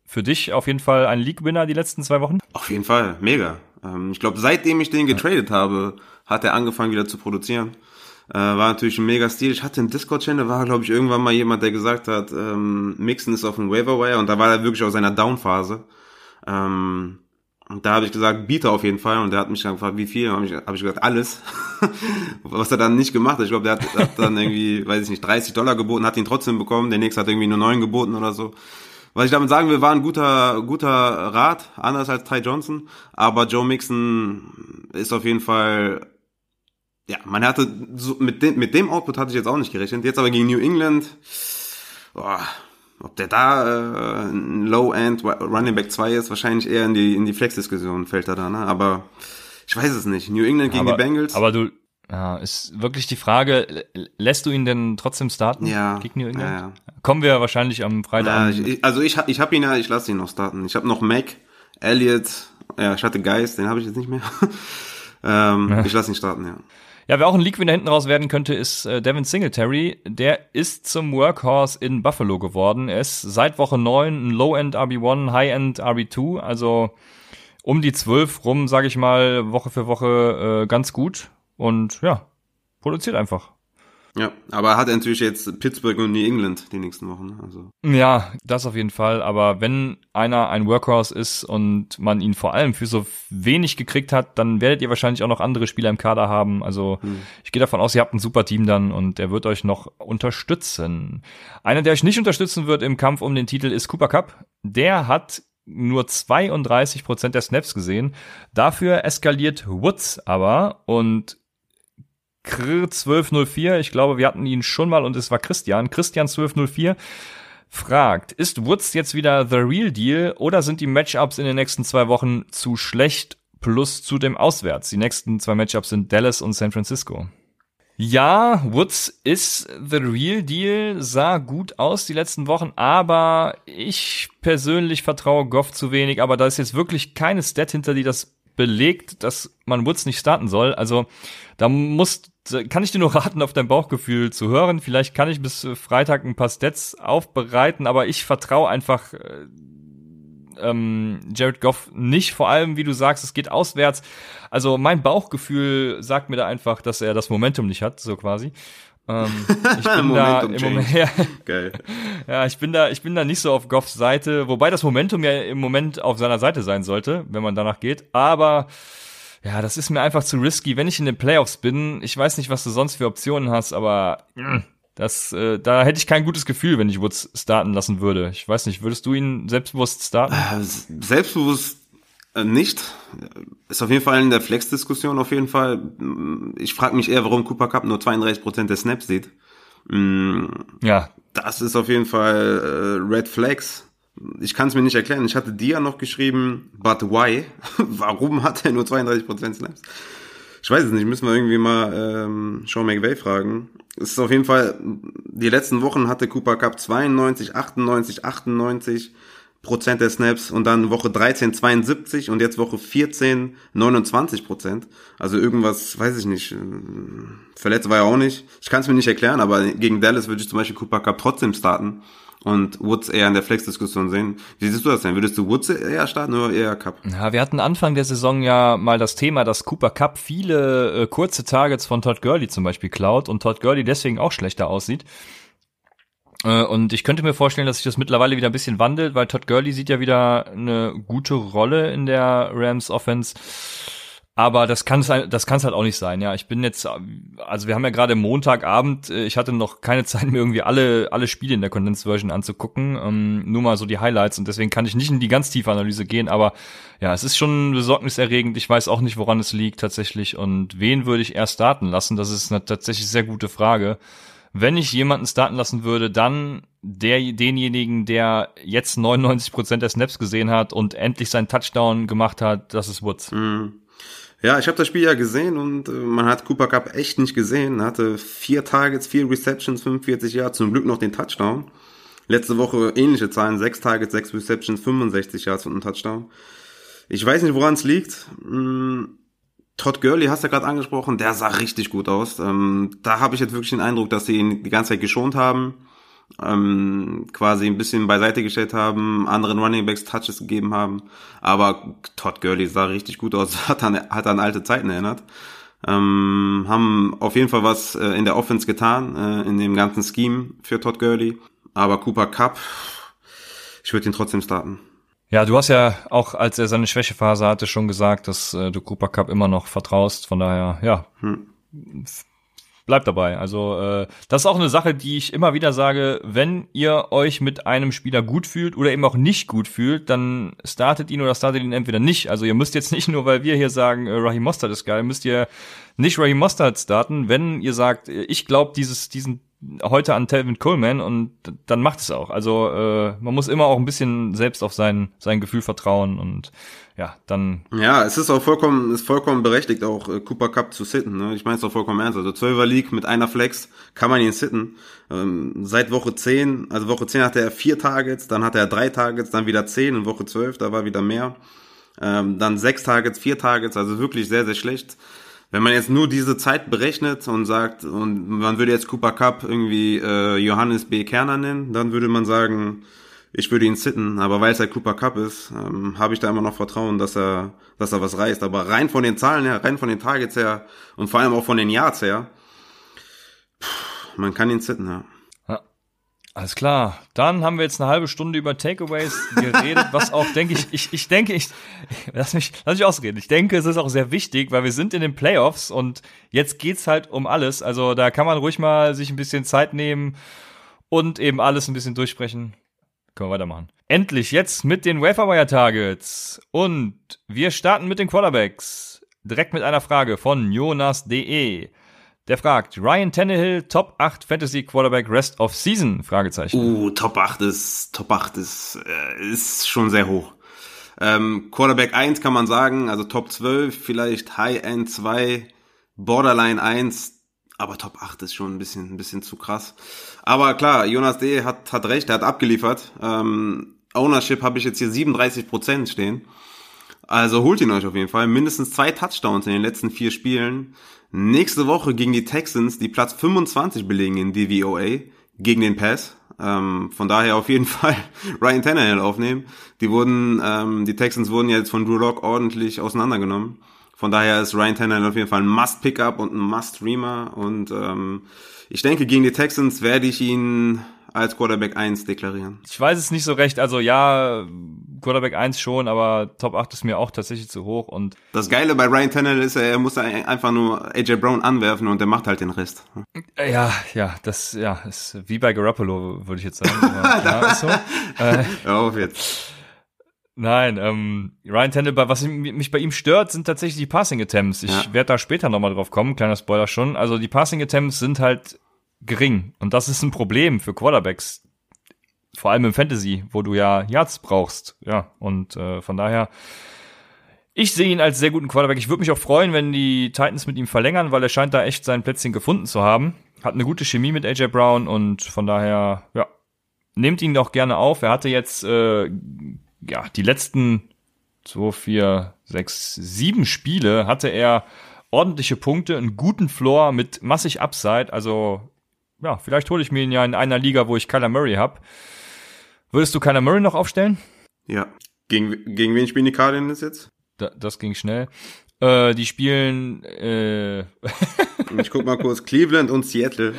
für dich auf jeden Fall ein League-Winner die letzten zwei Wochen? Auf jeden Fall, mega. Ähm, ich glaube, seitdem ich den getradet habe, hat er angefangen wieder zu produzieren. Äh, war natürlich ein mega Stil. Ich hatte einen Discord-Channel, war glaube ich irgendwann mal jemand, der gesagt hat, ähm, Mixen ist auf dem Waiver und da war er wirklich aus seiner Down-Phase. Ähm, und da habe ich gesagt, biete auf jeden Fall. Und der hat mich dann gefragt, wie viel? habe ich, hab ich gesagt, alles. Was er dann nicht gemacht hat. Ich glaube, der hat, hat dann irgendwie, weiß ich nicht, 30 Dollar geboten, hat ihn trotzdem bekommen. Der nächste hat irgendwie nur 9 geboten oder so. Was ich damit sagen will, war ein guter, guter Rat, anders als Ty Johnson. Aber Joe Mixon ist auf jeden Fall, ja, man hatte, so, mit dem, mit dem Output hatte ich jetzt auch nicht gerechnet. Jetzt aber gegen New England, boah, ob der da äh, ein Low-End Running Back 2 ist, wahrscheinlich eher in die, in die Flex-Diskussion fällt er da, ne? Aber ich weiß es nicht. New England gegen aber, die Bengals. Aber du, ja, ist wirklich die Frage, lässt du ihn denn trotzdem starten ja, gegen New England? Ja, ja. Kommen wir wahrscheinlich am Freitag. Ja, ich, also ich, ich habe ihn ja, ich lasse ihn noch starten. Ich habe noch Mac, Elliott, ja, ich hatte Geist, den habe ich jetzt nicht mehr. ähm, ja. Ich lasse ihn starten, ja. Ja, wer auch ein League-Winner hinten raus werden könnte, ist äh, Devin Singletary. Der ist zum Workhorse in Buffalo geworden. Er ist seit Woche 9 ein Low-End RB1, High-End RB2, also um die 12 rum, sage ich mal, Woche für Woche äh, ganz gut. Und ja, produziert einfach. Ja, aber hat er natürlich jetzt Pittsburgh und New England die nächsten Wochen. Also. Ja, das auf jeden Fall. Aber wenn einer ein Workhorse ist und man ihn vor allem für so wenig gekriegt hat, dann werdet ihr wahrscheinlich auch noch andere Spieler im Kader haben. Also hm. ich gehe davon aus, ihr habt ein super Team dann und er wird euch noch unterstützen. Einer, der euch nicht unterstützen wird im Kampf um den Titel, ist Cooper Cup. Der hat nur 32 Prozent der Snaps gesehen. Dafür eskaliert Woods aber und Krr 1204, ich glaube, wir hatten ihn schon mal und es war Christian. Christian 1204 fragt, ist Woods jetzt wieder the real deal oder sind die Matchups in den nächsten zwei Wochen zu schlecht plus zu dem Auswärts? Die nächsten zwei Matchups sind Dallas und San Francisco. Ja, Woods ist the real deal, sah gut aus die letzten Wochen, aber ich persönlich vertraue Goff zu wenig, aber da ist jetzt wirklich keine Stat hinter, die das belegt, dass man Woods nicht starten soll. Also da muss, kann ich dir nur raten, auf dein Bauchgefühl zu hören. Vielleicht kann ich bis Freitag ein paar Stats aufbereiten, aber ich vertraue einfach äh, ähm, Jared Goff nicht. Vor allem, wie du sagst, es geht auswärts. Also mein Bauchgefühl sagt mir da einfach, dass er das Momentum nicht hat, so quasi. Ähm, ich bin da im Moment, ja, Geil. ja, ich bin da, ich bin da nicht so auf Goffs Seite, wobei das Momentum ja im Moment auf seiner Seite sein sollte, wenn man danach geht. Aber ja, das ist mir einfach zu risky. Wenn ich in den Playoffs bin, ich weiß nicht, was du sonst für Optionen hast, aber das, äh, da hätte ich kein gutes Gefühl, wenn ich Woods starten lassen würde. Ich weiß nicht, würdest du ihn selbstbewusst starten? Äh, selbstbewusst äh, nicht. Ist auf jeden Fall in der Flex-Diskussion auf jeden Fall. Ich frage mich eher, warum Cooper Cup nur 32% der Snaps sieht. Mm, ja. Das ist auf jeden Fall äh, Red Flags. Ich kann es mir nicht erklären. Ich hatte dir noch geschrieben, but why? warum hat er nur 32% Snaps? Ich weiß es nicht, müssen wir irgendwie mal ähm, Sean McVay fragen. Es ist auf jeden Fall, die letzten Wochen hatte Cooper Cup 92, 98, 98, Prozent der Snaps und dann Woche 13 72 und jetzt Woche 14 29 Prozent. Also irgendwas, weiß ich nicht. Verletzt war er auch nicht. Ich kann es mir nicht erklären, aber gegen Dallas würde ich zum Beispiel Cooper Cup trotzdem starten und Woods eher in der Flex-Diskussion sehen. Wie siehst du das denn? Würdest du Woods eher starten oder eher Cup? Ja, wir hatten Anfang der Saison ja mal das Thema, dass Cooper Cup viele äh, kurze Targets von Todd Gurley zum Beispiel klaut und Todd Gurley deswegen auch schlechter aussieht. Äh, und ich könnte mir vorstellen, dass sich das mittlerweile wieder ein bisschen wandelt, weil Todd Gurley sieht ja wieder eine gute Rolle in der Rams Offense. Aber das kann es das kann's halt auch nicht sein. Ja, ich bin jetzt, also wir haben ja gerade Montagabend. Äh, ich hatte noch keine Zeit mir irgendwie alle alle Spiele in der Condensed Version anzugucken, ähm, nur mal so die Highlights und deswegen kann ich nicht in die ganz tiefe Analyse gehen. Aber ja, es ist schon besorgniserregend. Ich weiß auch nicht, woran es liegt tatsächlich und wen würde ich erst starten lassen. Das ist eine tatsächlich sehr gute Frage wenn ich jemanden starten lassen würde, dann der, denjenigen, der jetzt 99 Prozent der Snaps gesehen hat und endlich seinen Touchdown gemacht hat, das ist Woods. Mhm. Ja, ich habe das Spiel ja gesehen und äh, man hat Cooper Cup echt nicht gesehen. Er hatte vier Targets, vier Receptions, 45 Yards, zum Glück noch den Touchdown. Letzte Woche ähnliche Zahlen, sechs Targets, sechs Receptions, 65 Yards und ein Touchdown. Ich weiß nicht, woran es liegt. Hm, Todd Gurley hast du ja gerade angesprochen, der sah richtig gut aus. Ähm, da habe ich jetzt wirklich den Eindruck, dass sie ihn die ganze Zeit geschont haben, ähm, quasi ein bisschen beiseite gestellt haben, anderen Running Backs Touches gegeben haben. Aber Todd Gurley sah richtig gut aus, hat an, hat an alte Zeiten erinnert. Ähm, haben auf jeden Fall was äh, in der Offense getan, äh, in dem ganzen Scheme für Todd Gurley. Aber Cooper Cup, ich würde ihn trotzdem starten. Ja, du hast ja auch, als er seine Schwächephase hatte, schon gesagt, dass äh, du Cooper Cup immer noch vertraust. Von daher, ja, hm. Bleib dabei. Also äh, das ist auch eine Sache, die ich immer wieder sage, wenn ihr euch mit einem Spieler gut fühlt oder eben auch nicht gut fühlt, dann startet ihn oder startet ihn entweder nicht. Also ihr müsst jetzt nicht nur, weil wir hier sagen, äh, Raheem Mostert ist geil, müsst ihr nicht Raheem Mostert starten. Wenn ihr sagt, ich glaube, dieses, diesen heute an Telvin Coleman und dann macht es auch. Also äh, man muss immer auch ein bisschen selbst auf sein sein Gefühl vertrauen und ja, dann. Ja, es ist auch vollkommen, ist vollkommen berechtigt, auch äh, Cooper Cup zu sitten. Ne? Ich meine es auch vollkommen ernst. Also 12er League mit einer Flex kann man ihn sitten. Ähm, seit Woche 10, also Woche 10 hatte er vier Targets, dann hatte er drei Targets, dann wieder 10 in Woche 12, da war wieder mehr. Ähm, dann sechs Targets, vier Targets, also wirklich sehr, sehr schlecht. Wenn man jetzt nur diese Zeit berechnet und sagt, und man würde jetzt Cooper Cup irgendwie äh, Johannes B. Kerner nennen, dann würde man sagen, ich würde ihn sitten, aber weil es halt Cooper Cup ist, ähm, habe ich da immer noch Vertrauen, dass er, dass er was reißt. Aber rein von den Zahlen her, rein von den Targets her und vor allem auch von den Yards her, pff, man kann ihn sitten, ja. Alles klar. Dann haben wir jetzt eine halbe Stunde über Takeaways geredet, was auch, denke ich, ich, ich denke, ich, lass mich, lass mich ausreden. Ich denke, es ist auch sehr wichtig, weil wir sind in den Playoffs und jetzt geht's halt um alles. Also da kann man ruhig mal sich ein bisschen Zeit nehmen und eben alles ein bisschen durchsprechen. Können wir weitermachen. Endlich jetzt mit den Waferwire Targets und wir starten mit den Quarterbacks. Direkt mit einer Frage von Jonas.de. Der fragt, Ryan Tannehill, Top 8 Fantasy Quarterback Rest of Season? Fragezeichen. Uh, Top 8 ist, Top 8 ist, äh, ist schon sehr hoch. Ähm, Quarterback 1 kann man sagen, also Top 12, vielleicht High End 2, Borderline 1, aber Top 8 ist schon ein bisschen, ein bisschen zu krass. Aber klar, Jonas D. hat, hat recht, er hat abgeliefert. Ähm, Ownership habe ich jetzt hier 37% stehen. Also holt ihn euch auf jeden Fall. Mindestens zwei Touchdowns in den letzten vier Spielen. Nächste Woche gegen die Texans, die Platz 25 belegen in DVOA, gegen den Pass. Ähm, von daher auf jeden Fall Ryan Tannehill aufnehmen. Die wurden, ähm, die Texans wurden jetzt von Drew Lock ordentlich auseinandergenommen. Von daher ist Ryan Tannehill auf jeden Fall ein Must-Pickup und ein Must-Streamer. Und ähm, ich denke, gegen die Texans werde ich ihn als Quarterback 1 deklarieren. Ich weiß es nicht so recht. Also ja, Quarterback 1 schon, aber Top 8 ist mir auch tatsächlich zu hoch. Und das Geile bei Ryan Tannehill ist, er muss einfach nur AJ Brown anwerfen und der macht halt den Rest. Ja, ja, das ja ist wie bei Garoppolo, würde ich jetzt sagen. Aber, ja, so. Äh, auf jetzt. Nein, ähm, Ryan Tannehill, was mich bei ihm stört, sind tatsächlich die Passing Attempts. Ich ja. werde da später nochmal drauf kommen, kleiner Spoiler schon. Also die Passing Attempts sind halt gering. Und das ist ein Problem für Quarterbacks. Vor allem im Fantasy, wo du ja Yards brauchst. Ja, und äh, von daher, ich sehe ihn als sehr guten Quarterback. Ich würde mich auch freuen, wenn die Titans mit ihm verlängern, weil er scheint da echt sein Plätzchen gefunden zu haben. Hat eine gute Chemie mit AJ Brown und von daher, ja, nehmt ihn doch gerne auf. Er hatte jetzt äh, ja die letzten zwei, vier, sechs, sieben Spiele hatte er ordentliche Punkte, einen guten Floor mit massig Upside. Also ja, vielleicht hole ich mir ihn ja in einer Liga, wo ich Kyler Murray hab. Würdest du Kyler Murray noch aufstellen? Ja. Gegen, gegen wen spielen die Cardinals jetzt? Da, das ging schnell. Äh, die spielen. Äh ich guck mal kurz Cleveland und Seattle.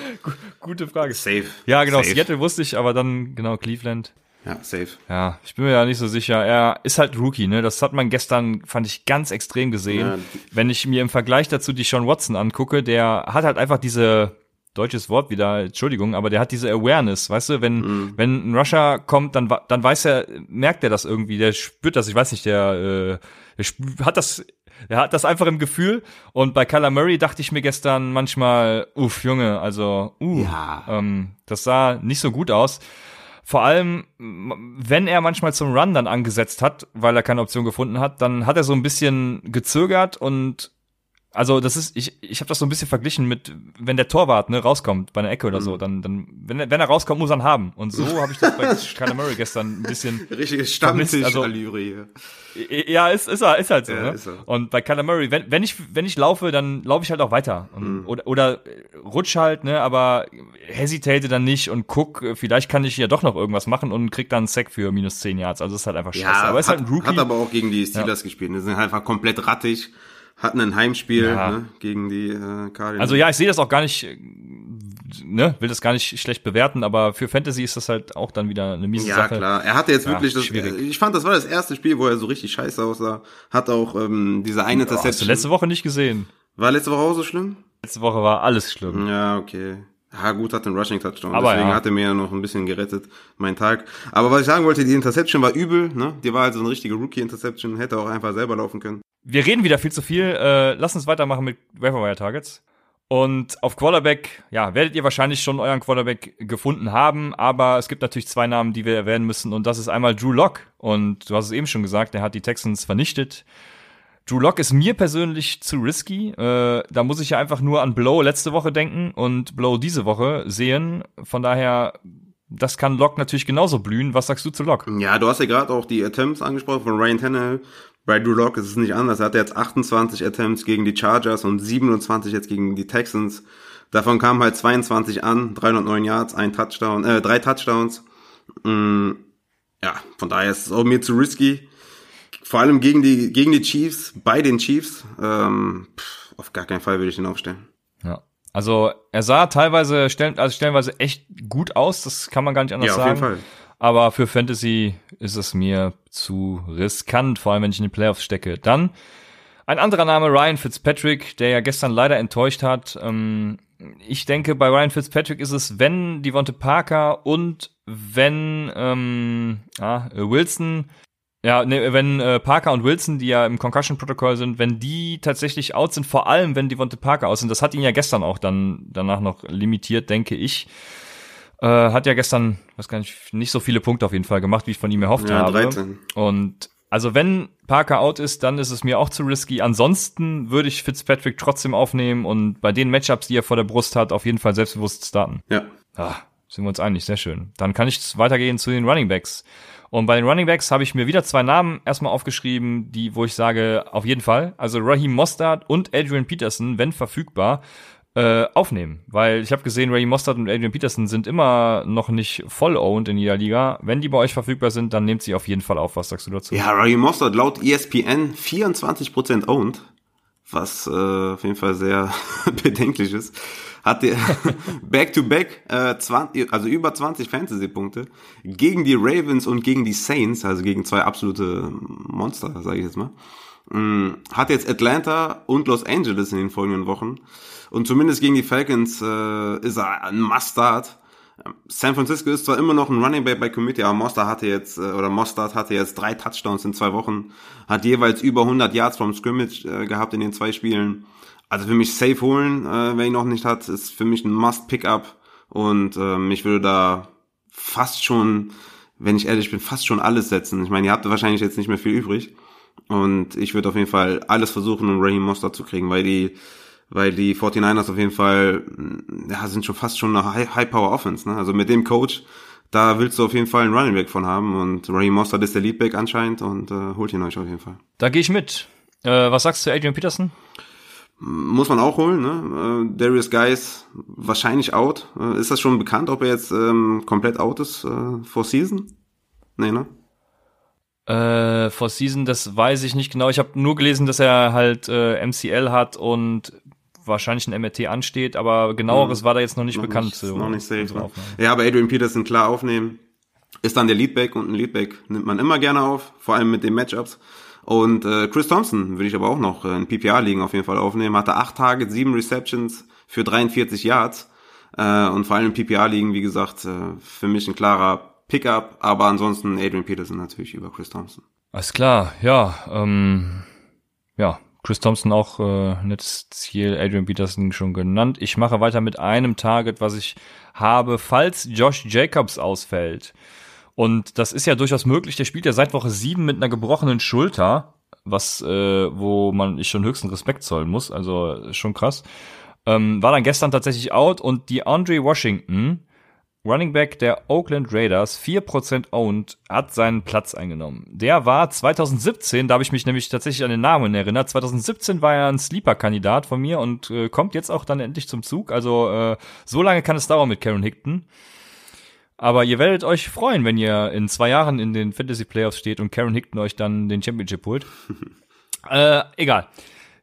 Gute Frage. Safe. Ja, genau. Safe. Seattle wusste ich, aber dann genau Cleveland. Ja, safe. Ja, ich bin mir ja nicht so sicher. Er ist halt Rookie, ne? Das hat man gestern, fand ich, ganz extrem gesehen. Ja. Wenn ich mir im Vergleich dazu die Sean Watson angucke, der hat halt einfach diese, deutsches Wort wieder, Entschuldigung, aber der hat diese Awareness, weißt du, wenn, Mhm. wenn ein Rusher kommt, dann, dann weiß er, merkt er das irgendwie, der spürt das, ich weiß nicht, der, äh, der hat das, er hat das einfach im Gefühl und bei Kyler Murray dachte ich mir gestern manchmal, uff, Junge, also, uh, Ja. ähm, das sah nicht so gut aus. Vor allem, wenn er manchmal zum Run dann angesetzt hat, weil er keine Option gefunden hat, dann hat er so ein bisschen gezögert und also das ist, ich, ich habe das so ein bisschen verglichen mit, wenn der Torwart ne, rauskommt bei einer Ecke oder so, dann, dann wenn, er, wenn er rauskommt, muss er ihn haben. Und so habe ich das bei Kyler Murray gestern ein bisschen Richtiges Vermisst, also- ja, ist, ist, er, ist halt so. Ja, ne? ist er. Und bei Kyler Murray, wenn, wenn ich wenn ich laufe, dann laufe ich halt auch weiter und, Mhm. oder oder äh, rutsch halt, ne, aber hesitate dann nicht und guck, vielleicht kann ich ja doch noch irgendwas machen und krieg dann einen Sack für minus 10 Yards. Also ist halt einfach scheiße. Ja, aber ist hat, halt ein Rookie. hat aber auch gegen die Steelers gespielt. Die sind halt einfach komplett rattig. Hatten ein Heimspiel Ja. ne, gegen die äh, Cardinals. also ja, ich sehe das auch gar nicht, äh, ne, will das gar nicht schlecht bewerten, aber für Fantasy ist das halt auch dann wieder eine miese Ja, Sache. klar. Er hatte jetzt Ja, wirklich das. schwierig. Ich fand, das war das erste Spiel, wo er so richtig scheiße aussah. Hat auch ähm, diese eine Oh, hast du Interception. letzte Woche nicht gesehen? war letzte Woche auch so schlimm? Letzte Woche war alles schlimm. Ja, okay. Ja, gut, hat den Rushing Touchdown. Aber Deswegen ja. hat er mir ja noch ein bisschen gerettet, mein Tag. Aber was ich sagen wollte, die Interception war übel, ne? Die war also eine richtige Rookie-Interception, hätte auch einfach selber laufen können. Wir reden wieder viel zu viel. Äh, lass uns weitermachen mit Wire Targets. Und auf Quarterback, ja, werdet ihr wahrscheinlich schon euren Quarterback gefunden haben, aber es gibt natürlich zwei Namen, die wir erwähnen müssen, und das ist einmal Drew Lock. Und du hast es eben schon gesagt, der hat die Texans vernichtet. Drew Lock ist mir persönlich zu risky. Äh, da muss ich ja einfach nur an Blow letzte Woche denken und Blow diese Woche sehen. Von daher, das kann Lock natürlich genauso blühen. Was sagst du zu Lock? Ja, du hast ja gerade auch die Attempts angesprochen von Ryan Tannehill. Bei Drew Lock ist es nicht anders. Er hatte jetzt 28 Attempts gegen die Chargers und 27 jetzt gegen die Texans. Davon kamen halt 22 an, 309 Yards, ein Touchdown, äh, drei Touchdowns. Mm, ja, von daher ist es auch mir zu risky. Vor allem gegen die, gegen die Chiefs, bei den Chiefs. Ähm, pff, auf gar keinen Fall würde ich ihn aufstellen. Ja. Also er sah teilweise stellen, also stellenweise echt gut aus, das kann man gar nicht anders Ja, auf sagen. jeden Fall. Aber für Fantasy ist es mir zu riskant, vor allem wenn ich in die Playoffs stecke. Dann ein anderer Name, Ryan Fitzpatrick, der ja gestern leider enttäuscht hat. Ähm, ich denke, bei Ryan Fitzpatrick ist es, wenn Devonte Parker und wenn ähm, ah, Wilson ja, ne, wenn äh, Parker und Wilson, die ja im Concussion-Protokoll sind, wenn die tatsächlich out sind, vor allem wenn Devonte Parker aus sind, das hat ihn ja gestern auch dann danach noch limitiert, denke ich. Äh, hat ja gestern, weiß gar nicht, nicht so viele Punkte auf jeden Fall gemacht, wie ich von ihm erhofft Ja, habe. 13. Und also wenn Parker out ist, dann ist es mir auch zu risky. Ansonsten würde ich Fitzpatrick trotzdem aufnehmen und bei den Matchups, die er vor der Brust hat, auf jeden Fall selbstbewusst starten. Ja. Ah, sind wir uns einig, sehr schön. Dann kann ich weitergehen zu den Running Backs. Und bei den Running Backs habe ich mir wieder zwei Namen erstmal aufgeschrieben, die, wo ich sage, auf jeden Fall. Also Raheem Mostard und Adrian Peterson, wenn verfügbar, äh, aufnehmen. Weil ich habe gesehen, Raheem Mostard und Adrian Peterson sind immer noch nicht voll owned in jeder Liga. Wenn die bei euch verfügbar sind, dann nehmt sie auf jeden Fall auf. Was sagst du dazu? Ja, Raheem Mostert laut ESPN 24% owned, was äh, auf jeden Fall sehr bedenklich ist. Hat der Back-to-Back, äh, 20, also über 20 Fantasy-Punkte gegen die Ravens und gegen die Saints, also gegen zwei absolute Monster, sage ich jetzt mal. Mm, Hat jetzt Atlanta und Los Angeles in den folgenden Wochen. Und zumindest gegen die Falcons äh, ist er ein Must-Start. San Francisco ist zwar immer noch ein Running Back bei Committee, aber Mostard hatte jetzt, äh, oder Mostard hatte jetzt drei Touchdowns in zwei Wochen, hat jeweils über 100 Yards vom Scrimmage äh, gehabt in den zwei Spielen. Also für mich safe holen, äh, wer ihn noch nicht hat, ist für mich ein Must-Pickup und ähm, ich würde da fast schon, wenn ich ehrlich bin, fast schon alles setzen. Ich meine, ihr habt wahrscheinlich jetzt nicht mehr viel übrig und ich würde auf jeden Fall alles versuchen, um Raheem Mostard zu kriegen, weil die weil die 49ers auf jeden Fall, ja, sind schon fast schon eine High- High-Power-Offense, ne? Also mit dem Coach, da willst du auf jeden Fall einen Running Back von haben und Ray Mossad ist der Leadback anscheinend und äh, holt ihn euch auf jeden Fall. Da gehe ich mit. Äh, was sagst du zu Adrian Peterson? Muss man auch holen, ne? Äh, Darius Guys wahrscheinlich out. Äh, ist das schon bekannt, ob er jetzt ähm, komplett out ist äh, vor Season? Nee, ne? Äh, vor Season, das weiß ich nicht genau. Ich habe nur gelesen, dass er halt äh, MCL hat und wahrscheinlich ein MRT ansteht, aber genaueres mhm. war da jetzt noch nicht noch bekannt. Nicht, so, noch nicht safe. Ne? Ja, aber Adrian Peterson klar aufnehmen. Ist dann der Leadback und ein Leadback nimmt man immer gerne auf, vor allem mit den Matchups. Und äh, Chris Thompson würde ich aber auch noch äh, in PPA-Ligen auf jeden Fall aufnehmen. Hatte acht Tage, sieben Receptions für 43 Yards. Äh, und vor allem in PPA-Ligen, wie gesagt, äh, für mich ein klarer Pickup. Aber ansonsten Adrian Peterson natürlich über Chris Thompson. Alles klar, ja. Ähm, ja, Chris Thompson auch äh, nettes Ziel, Adrian Peterson schon genannt. Ich mache weiter mit einem Target, was ich habe, falls Josh Jacobs ausfällt. Und das ist ja durchaus möglich. Der spielt ja seit Woche sieben mit einer gebrochenen Schulter, was, äh, wo man ich schon höchsten Respekt zollen muss. Also schon krass. Ähm, war dann gestern tatsächlich out und die Andre Washington Running Back der Oakland Raiders, 4% owned, hat seinen Platz eingenommen. Der war 2017, da habe ich mich nämlich tatsächlich an den Namen erinnert, 2017 war er ein Sleeper-Kandidat von mir und äh, kommt jetzt auch dann endlich zum Zug. Also äh, so lange kann es dauern mit Karen Hickton. Aber ihr werdet euch freuen, wenn ihr in zwei Jahren in den Fantasy Playoffs steht und Karen Hickton euch dann den Championship holt. äh, egal.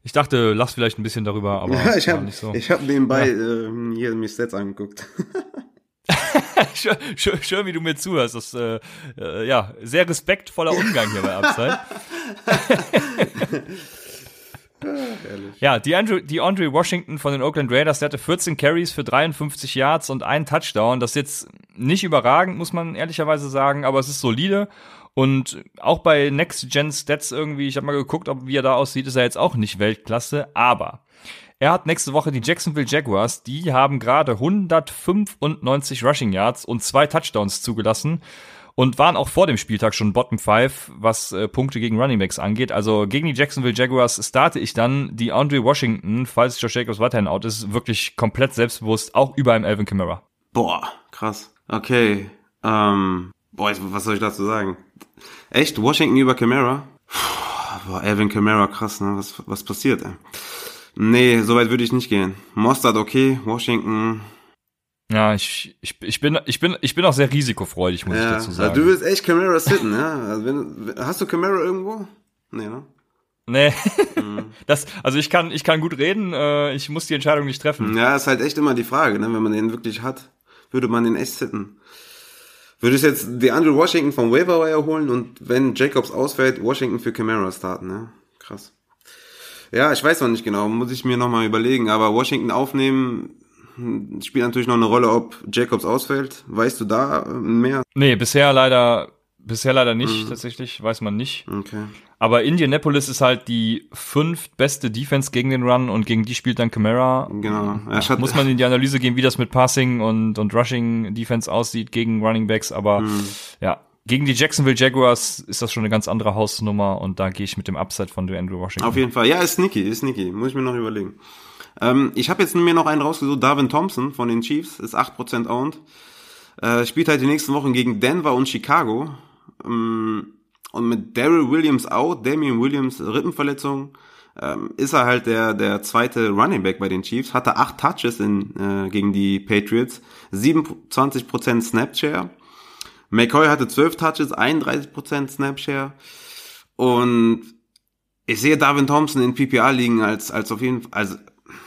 Ich dachte, lachst vielleicht ein bisschen darüber, aber ja, ich habe so. ich hab nebenbei ja. äh, hier mir Stats angeguckt. schön, schön, schön, wie du mir zuhörst. Das äh, äh, ja sehr respektvoller Umgang hier bei Upside. ja, die Andrew, die Andre Washington von den Oakland Raiders, der hatte 14 Carries für 53 Yards und einen Touchdown. Das ist jetzt nicht überragend, muss man ehrlicherweise sagen, aber es ist solide. Und auch bei Next Gen Stats irgendwie, ich habe mal geguckt, ob wie er da aussieht, ist er jetzt auch nicht Weltklasse. Aber er hat nächste Woche die Jacksonville Jaguars. Die haben gerade 195 Rushing Yards und zwei Touchdowns zugelassen und waren auch vor dem Spieltag schon Bottom 5, was äh, Punkte gegen Running Backs angeht. Also gegen die Jacksonville Jaguars starte ich dann die Andre Washington, falls Josh Jacobs weiterhin out ist, wirklich komplett selbstbewusst, auch über einem Alvin Kamara. Boah, krass. Okay. Ähm, boah, was soll ich dazu sagen? Echt? Washington über Kamara? Boah, Alvin Kamara, krass, ne? Was, was passiert, ey? Nee, so weit würde ich nicht gehen. Mostard okay, Washington. Ja, ich, ich, ich bin ich bin ich bin auch sehr risikofreudig, muss ja, ich dazu sagen. Also du willst echt Camara sitten, ja? Also wenn, hast du Camara irgendwo? Nee, ne? Nee. Mhm. Das, also ich kann, ich kann gut reden, äh, ich muss die Entscheidung nicht treffen. Ja, ist halt echt immer die Frage, ne? Wenn man den wirklich hat, würde man den echt sitten. Würdest jetzt die Andrew Washington vom Waiver Wire holen und wenn Jacobs ausfällt, Washington für Camara starten, ne? Krass. Ja, ich weiß noch nicht genau, muss ich mir nochmal überlegen, aber Washington aufnehmen hm, spielt natürlich noch eine Rolle, ob Jacobs ausfällt. Weißt du da mehr? Nee, bisher leider, bisher leider nicht, mhm. tatsächlich, weiß man nicht. Okay. Aber Indianapolis ist halt die fünft beste Defense gegen den Run und gegen die spielt dann Camara. Genau. Ja, ja, muss man in die Analyse gehen, wie das mit Passing und, und Rushing Defense aussieht gegen Running Backs, aber mhm. ja, gegen die Jacksonville Jaguars ist das schon eine ganz andere Hausnummer und da gehe ich mit dem Upside von Andrew Washington. Auf jeden Fall. Ja, ist sneaky, ist sneaky. Muss ich mir noch überlegen. Ähm, ich habe jetzt mir noch einen rausgesucht. Darwin Thompson von den Chiefs ist 8% owned. Äh, spielt halt die nächsten Wochen gegen Denver und Chicago. Ähm, und mit Daryl Williams out, Damian Williams Rippenverletzung, ähm, ist er halt der, der zweite Running Back bei den Chiefs. Hatte acht Touches in, äh, gegen die Patriots. 27% Snapshare. McCoy hatte 12 Touches, 31% Snapshare. Und ich sehe Darwin Thompson in PPA liegen als, als auf jeden Fall, also,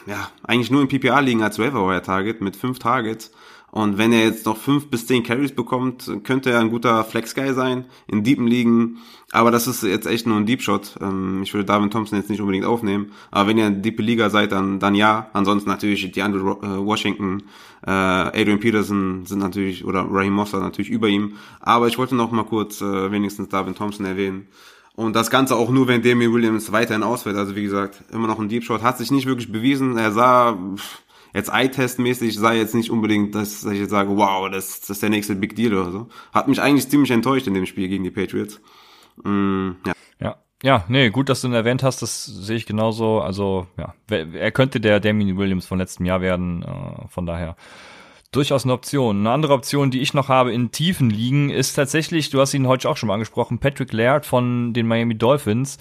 ja, eigentlich nur in PPA liegen als Waiver Target mit 5 Targets. Und wenn er jetzt noch 5 bis 10 Carries bekommt, könnte er ein guter Flex-Guy sein, in deepen Ligen. Aber das ist jetzt echt nur ein Deep Shot. Ähm, ich würde Darwin Thompson jetzt nicht unbedingt aufnehmen. Aber wenn ihr eine Deep Liga seid, dann, dann ja. Ansonsten natürlich die andere äh, Washington, äh, Adrian Peterson sind natürlich, oder Raheem Mossad natürlich über ihm. Aber ich wollte noch mal kurz äh, wenigstens Darwin Thompson erwähnen. Und das Ganze auch nur, wenn Damian Williams weiterhin ausfällt. Also wie gesagt, immer noch ein Deep Shot. Hat sich nicht wirklich bewiesen. Er sah... Pff, jetzt Eye-Test-mäßig sei jetzt nicht unbedingt, dass ich jetzt sage, wow, das, das ist der nächste Big Deal oder so. Hat mich eigentlich ziemlich enttäuscht in dem Spiel gegen die Patriots. Mm, ja. ja. Ja, nee, gut, dass du ihn erwähnt hast, das sehe ich genauso. Also, ja, er könnte der Damien Williams von letztem Jahr werden, äh, von daher Durchaus eine Option. Eine andere Option, die ich noch habe in tiefen Ligen, ist tatsächlich, du hast ihn heute auch schon mal angesprochen, Patrick Laird von den Miami Dolphins.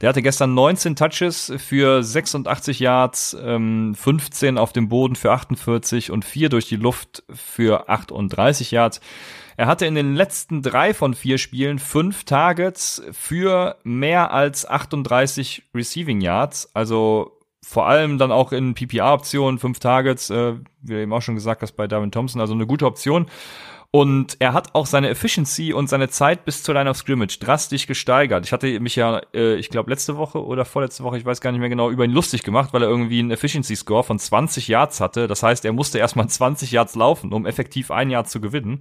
Der hatte gestern 19 Touches für 86 Yards, ähm, 15 auf dem Boden für 48 und 4 durch die Luft für 38 Yards. Er hatte in den letzten drei von vier Spielen fünf Targets für mehr als 38 Receiving Yards. Also vor allem dann auch in PPA-Optionen, fünf Targets, äh, wie eben auch schon gesagt hast bei Darwin Thompson, also eine gute Option. Und er hat auch seine Efficiency und seine Zeit bis zur Line of Scrimmage drastisch gesteigert. Ich hatte mich ja, äh, ich glaube, letzte Woche oder vorletzte Woche, ich weiß gar nicht mehr genau, über ihn lustig gemacht, weil er irgendwie einen Efficiency-Score von 20 Yards hatte. Das heißt, er musste erstmal 20 Yards laufen, um effektiv ein Yard zu gewinnen.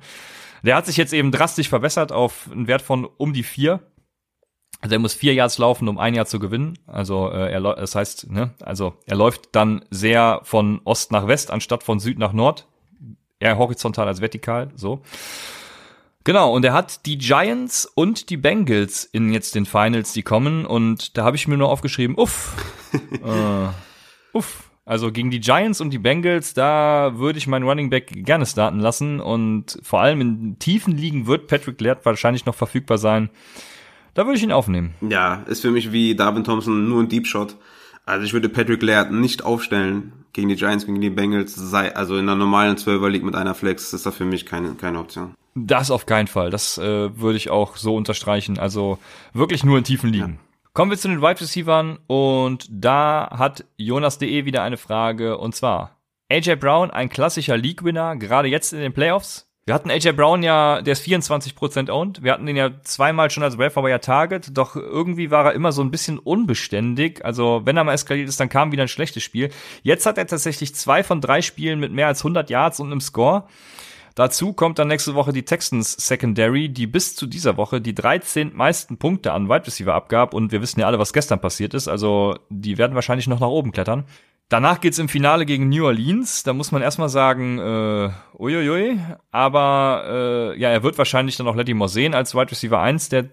Der hat sich jetzt eben drastisch verbessert auf einen Wert von um die vier. Also er muss vier Yards laufen, um ein Jahr zu gewinnen. Also äh, er das heißt, ne, also er läuft dann sehr von Ost nach West anstatt von Süd nach Nord. Eher horizontal als vertikal, so. Genau, und er hat die Giants und die Bengals in jetzt den Finals, die kommen. Und da habe ich mir nur aufgeschrieben, uff. äh, uff. Also gegen die Giants und die Bengals, da würde ich meinen Running Back gerne starten lassen. Und vor allem in tiefen Ligen wird Patrick Laird wahrscheinlich noch verfügbar sein. Da würde ich ihn aufnehmen. Ja, ist für mich wie Darwin Thompson nur ein Deep Shot. Also ich würde Patrick Laird nicht aufstellen gegen die Giants, gegen die Bengals. Sei, also in einer normalen 12er League mit einer Flex ist da für mich keine, keine Option. Das auf keinen Fall. Das äh, würde ich auch so unterstreichen. Also wirklich nur in tiefen Ligen. Ja. Kommen wir zu den Wide Receivers und da hat Jonas.de wieder eine Frage und zwar AJ Brown, ein klassischer League-Winner, gerade jetzt in den Playoffs. Wir hatten AJ Brown ja, der ist 24% owned. Wir hatten den ja zweimal schon als Waiver ja Target, doch irgendwie war er immer so ein bisschen unbeständig. Also, wenn er mal eskaliert ist, dann kam wieder ein schlechtes Spiel. Jetzt hat er tatsächlich zwei von drei Spielen mit mehr als 100 Yards und einem Score. Dazu kommt dann nächste Woche die Texans Secondary, die bis zu dieser Woche die 13 meisten Punkte an Wide Receiver abgab und wir wissen ja alle, was gestern passiert ist, also die werden wahrscheinlich noch nach oben klettern. Danach geht's im Finale gegen New Orleans. Da muss man erstmal sagen, äh, uiuiui. Aber äh, ja, er wird wahrscheinlich dann auch Letty sehen als Wide Receiver 1 der äh,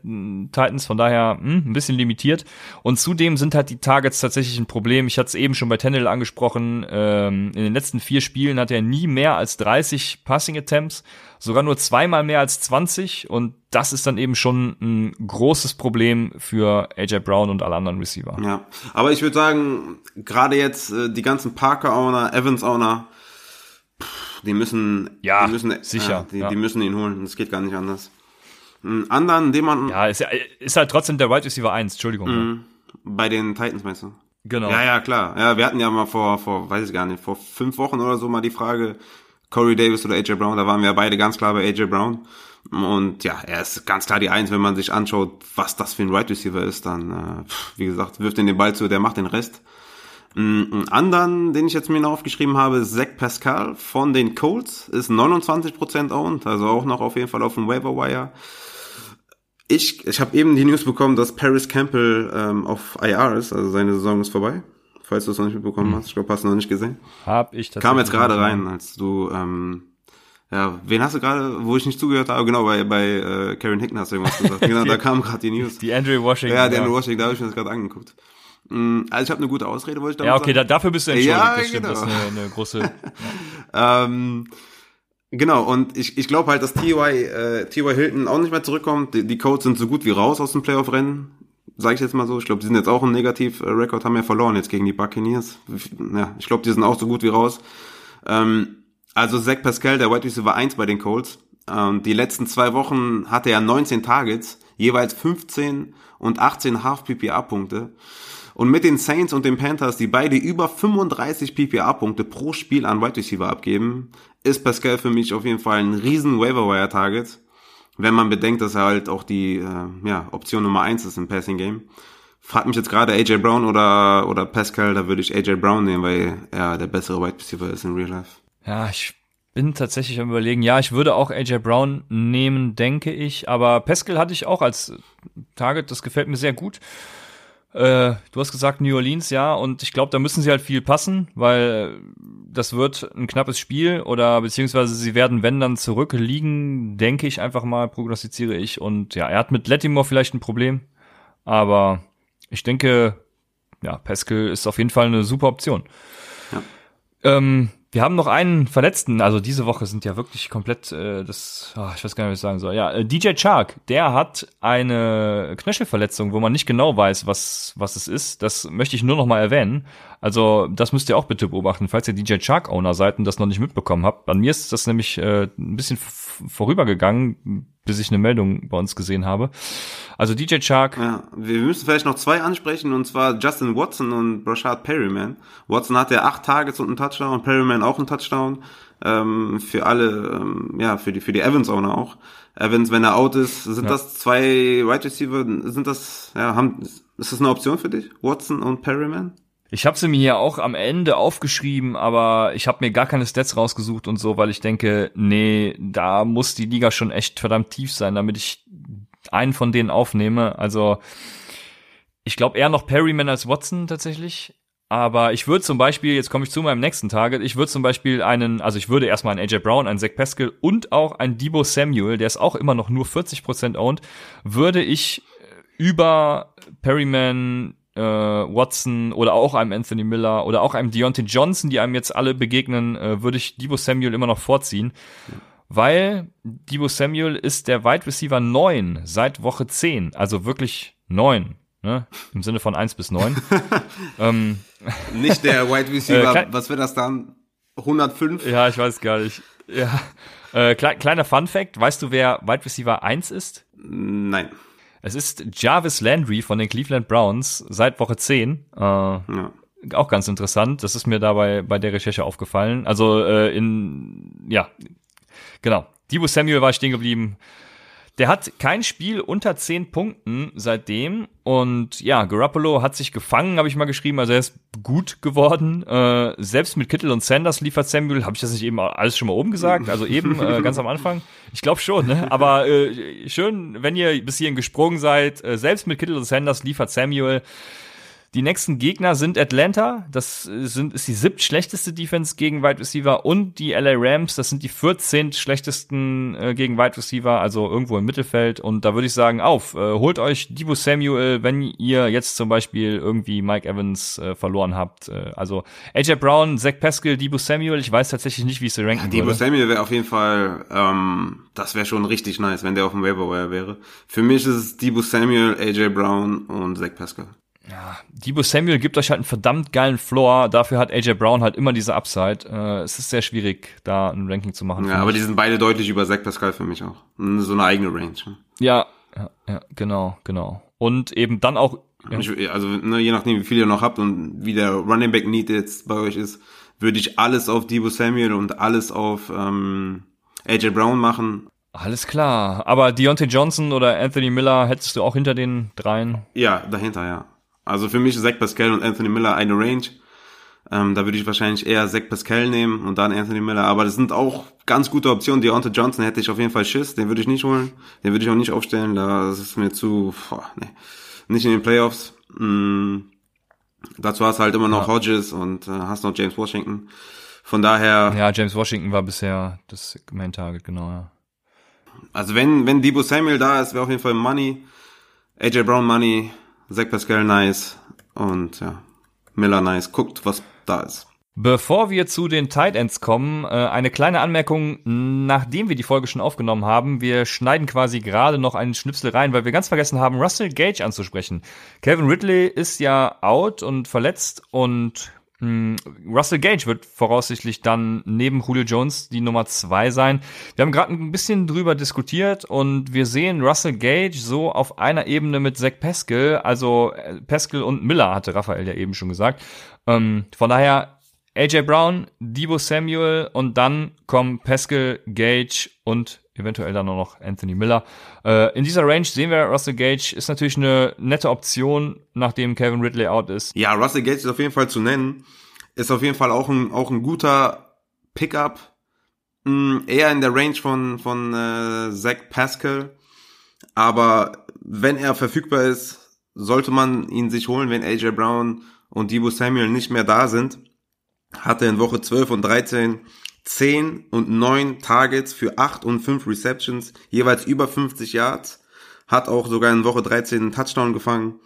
Titans. Von daher mh, hm, ein bisschen limitiert. Und zudem sind halt die Targets tatsächlich ein Problem. Ich hatte es eben schon bei Tennell angesprochen. Ähm, in den letzten vier Spielen hat er nie mehr als 30 Passing Attempts sogar nur zweimal mehr als 20 und das ist dann eben schon ein großes Problem für AJ Brown und alle anderen Receiver. Ja, aber ich würde sagen, gerade jetzt äh, die ganzen Parker-Owner, Evans-Owner, die müssen, ja, die müssen, sicher, äh, die, ja. die müssen ihn holen. Das geht gar nicht anders. Einen anderen, den man. Ja, ist, ist halt trotzdem der Wide Receiver 1, Entschuldigung. Mhm. Bei den Titans meinst du? Genau. Ja, ja, klar. Ja, wir hatten ja mal vor, vor, weiß ich gar nicht, vor fünf Wochen oder so mal die Frage, Corey Davis oder AJ Brown, da waren wir beide ganz klar bei AJ Brown. Und ja, er ist ganz klar die Eins, wenn man sich anschaut, was das für ein Wide Receiver ist, dann, äh, wie gesagt, wirft ihn den Ball zu, der macht den Rest. Einen anderen, den ich jetzt mir noch aufgeschrieben habe, ist Zach Pascal von den Colts, ist 29% owned, also auch noch auf jeden Fall auf dem Waiver Wire. Ich, ich habe eben die News bekommen, dass Paris Campbell ähm, auf IR ist, also seine Saison ist vorbei falls du es noch nicht mitbekommen hast. Ich glaube, hast du noch nicht gesehen. Hab ich tatsächlich. Kam jetzt gerade rein, als du, ähm, ja, wen hast du gerade, wo ich nicht zugehört habe? Genau, bei, bei äh, Karen Hicken hast du irgendwas gesagt. Genau, da kam gerade die News. Die Andrew Washington. Ja, die Andrew Washington, da habe ich mir das gerade angeguckt. Mm, also ich habe eine gute Ausrede, wollte ich damit Ja, okay, da, dafür bist du entschuldigt. Ja, das stimmt, genau. das ist eine, eine große. ähm, genau, und ich, ich glaube halt, dass T.Y. Äh, T.Y. Hilton auch nicht mehr zurückkommt. Die, die Codes sind so gut wie raus aus dem Playoff-Rennen sage ich jetzt mal so. Ich glaube, die sind jetzt auch ein Negativ-Rekord, haben ja verloren jetzt gegen die Buccaneers. Ja, ich glaube, die sind auch so gut wie raus. Ähm, also Zach Pascal, der White Receiver 1 bei den Colts. Ähm, die letzten zwei Wochen hatte er 19 Targets, jeweils 15 und 18 Half-PPA-Punkte. Und mit den Saints und den Panthers, die beide über 35 PPA-Punkte pro Spiel an Wide Receiver abgeben, ist Pascal für mich auf jeden Fall ein riesen Waiver-Wire-Target wenn man bedenkt, dass er halt auch die äh, ja, Option Nummer eins ist im Passing Game. Fragt mich jetzt gerade AJ Brown oder, oder Pascal, da würde ich AJ Brown nehmen, weil er der bessere Wide Receiver ist in Real Life. Ja, ich bin tatsächlich am überlegen, ja, ich würde auch AJ Brown nehmen, denke ich, aber Pascal hatte ich auch als Target, das gefällt mir sehr gut. Äh, du hast gesagt New Orleans, ja, und ich glaube, da müssen sie halt viel passen, weil das wird ein knappes Spiel oder beziehungsweise sie werden, wenn dann zurückliegen, denke ich einfach mal, prognostiziere ich. Und ja, er hat mit Lettimore vielleicht ein Problem, aber ich denke, ja, Pascal ist auf jeden Fall eine super Option. Ja. Ähm, wir haben noch einen Verletzten, also diese Woche sind ja wirklich komplett äh, das, oh, ich weiß gar nicht, was ich sagen soll. Ja, äh, DJ Chark, der hat eine Knöchelverletzung, wo man nicht genau weiß, was was es ist. Das möchte ich nur noch mal erwähnen. Also das müsst ihr auch bitte beobachten, falls ihr DJ Chark Owner seid und das noch nicht mitbekommen habt. Bei mir ist das nämlich äh, ein bisschen vorübergegangen, bis ich eine Meldung bei uns gesehen habe. Also DJ Chark. Ja, wir müssen vielleicht noch zwei ansprechen, und zwar Justin Watson und Rashad Perryman. Watson hat ja acht Tages und einen Touchdown, und Perryman auch einen Touchdown. Ähm, für alle, ähm, ja, für die, für die Evans-Owner auch. Evans, wenn er out ist, sind ja. das zwei Wide Receiver, sind das, ja, haben, ist das eine Option für dich? Watson und Perryman? Ich habe sie mir ja auch am Ende aufgeschrieben, aber ich habe mir gar keine Stats rausgesucht und so, weil ich denke, nee, da muss die Liga schon echt verdammt tief sein, damit ich einen von denen aufnehme. Also ich glaube eher noch Perryman als Watson tatsächlich. Aber ich würde zum Beispiel, jetzt komme ich zu meinem nächsten Target, ich würde zum Beispiel einen, also ich würde erstmal einen AJ Brown, einen Zach Pascal und auch einen Debo Samuel, der ist auch immer noch nur 40% owned, würde ich über Perryman, äh, Watson oder auch einem Anthony Miller oder auch einem Deontay Johnson, die einem jetzt alle begegnen, äh, würde ich Debo Samuel immer noch vorziehen. Weil Debo Samuel ist der Wide Receiver 9 seit Woche 10, also wirklich 9. Ne? Im Sinne von 1 bis 9. ähm, Nicht der Wide Receiver, äh, was wäre das dann? 105? Ja, ich weiß gar nicht. Ja. Äh, kleiner Fun Fact, weißt du, wer Wide Receiver 1 ist? Nein. Es ist Jarvis Landry von den Cleveland Browns seit Woche 10. Äh, ja. Auch ganz interessant. Das ist mir dabei bei der Recherche aufgefallen. Also äh, in, ja, genau. Debo Samuel war stehen geblieben. Der hat kein Spiel unter 10 Punkten seitdem. Und ja, Garoppolo hat sich gefangen, habe ich mal geschrieben. Also er ist gut geworden. Äh, selbst mit Kittel und Sanders liefert Samuel. Habe ich das nicht eben alles schon mal oben gesagt? Also eben äh, ganz am Anfang. Ich glaube schon, ne? Aber äh, schön, wenn ihr bis hierhin gesprungen seid. Äh, selbst mit Kittel und Sanders liefert Samuel. Die nächsten Gegner sind Atlanta, das sind, ist die siebt schlechteste Defense gegen Wide Receiver und die LA Rams, das sind die 14 schlechtesten äh, gegen Wide Receiver, also irgendwo im Mittelfeld. Und da würde ich sagen, auf, äh, holt euch Debo Samuel, wenn ihr jetzt zum Beispiel irgendwie Mike Evans äh, verloren habt. Äh, also AJ Brown, Zach Pascal, Debo Samuel, ich weiß tatsächlich nicht, wie ich sie ranken ja, Debo Samuel wäre auf jeden Fall, ähm, das wäre schon richtig nice, wenn der auf dem Waiver wäre. Für mich ist es Debo Samuel, AJ Brown und Zach Pascal ja, Debo Samuel gibt euch halt einen verdammt geilen Floor. Dafür hat AJ Brown halt immer diese Upside. Äh, es ist sehr schwierig, da ein Ranking zu machen. Ja, aber mich. die sind beide deutlich über Zach Pascal für mich auch. So eine eigene Range. Ja, ja, ja genau, genau. Und eben dann auch. Ja. Also ne, je nachdem, wie viel ihr noch habt und wie der Running Back Need jetzt bei euch ist, würde ich alles auf Debo Samuel und alles auf ähm, AJ Brown machen. Alles klar. Aber Deontay Johnson oder Anthony Miller hättest du auch hinter den dreien? Ja, dahinter, ja. Also für mich ist Zach Pascal und Anthony Miller eine Range. Ähm, da würde ich wahrscheinlich eher Zach Pascal nehmen und dann Anthony Miller. Aber das sind auch ganz gute Optionen. Deontay Johnson hätte ich auf jeden Fall Schiss. Den würde ich nicht holen. Den würde ich auch nicht aufstellen. Das ist mir zu, boah, nee. Nicht in den Playoffs. Mm. Dazu hast du halt immer noch ja. Hodges und äh, hast noch James Washington. Von daher. Ja, James Washington war bisher das Main Target, genau, ja. Also wenn, wenn Debo Samuel da ist, wäre auf jeden Fall Money. AJ Brown Money. Zach Pascal nice und ja, Miller nice. Guckt, was da ist. Bevor wir zu den Tight Ends kommen, äh, eine kleine Anmerkung, nachdem wir die Folge schon aufgenommen haben. Wir schneiden quasi gerade noch einen Schnipsel rein, weil wir ganz vergessen haben, Russell Gage anzusprechen. Kevin Ridley ist ja out und verletzt und Russell Gage wird voraussichtlich dann neben Julio Jones die Nummer zwei sein. Wir haben gerade ein bisschen drüber diskutiert und wir sehen Russell Gage so auf einer Ebene mit Zach Pascal, also äh, Pascal und Miller hatte Raphael ja eben schon gesagt. Ähm, von daher AJ Brown, Debo Samuel und dann kommen Pascal, Gage und eventuell dann noch Anthony Miller. Äh, in dieser Range sehen wir Russell Gage ist natürlich eine nette Option, nachdem Kevin Ridley out ist. Ja, Russell Gage ist auf jeden Fall zu nennen. Ist auf jeden Fall auch ein, auch ein guter Pickup. Mm, eher in der Range von, von äh, Zach Pascal. Aber wenn er verfügbar ist, sollte man ihn sich holen, wenn AJ Brown und Debo Samuel nicht mehr da sind. Hat er in Woche 12 und 13 10 und 9 Targets für 8 und 5 Receptions, jeweils über 50 Yards. Hat auch sogar in Woche 13 einen Touchdown gefangen.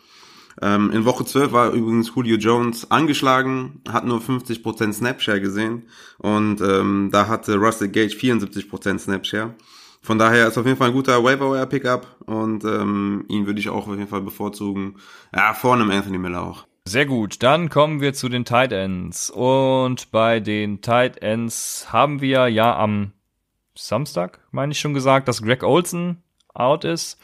Ähm, in Woche 12 war übrigens Julio Jones angeschlagen, hat nur 50% Snapshare gesehen und ähm, da hatte Russell Gage 74% Snapshare. Von daher ist auf jeden Fall ein guter Waiver Pickup und ähm, ihn würde ich auch auf jeden Fall bevorzugen. Ja, vor einem Anthony Miller auch. Sehr gut, dann kommen wir zu den Tight Ends. Und bei den Tight Ends haben wir ja am Samstag, meine ich schon gesagt, dass Greg Olson out ist.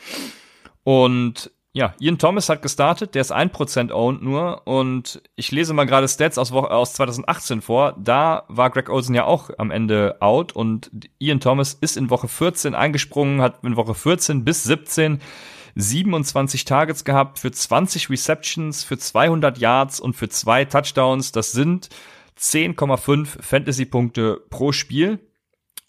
Und ja, Ian Thomas hat gestartet, der ist 1% owned nur und ich lese mal gerade Stats aus, aus 2018 vor. Da war Greg Olsen ja auch am Ende out und Ian Thomas ist in Woche 14 eingesprungen, hat in Woche 14 bis 17 27 Targets gehabt für 20 Receptions, für 200 Yards und für zwei Touchdowns. Das sind 10,5 Fantasy-Punkte pro Spiel.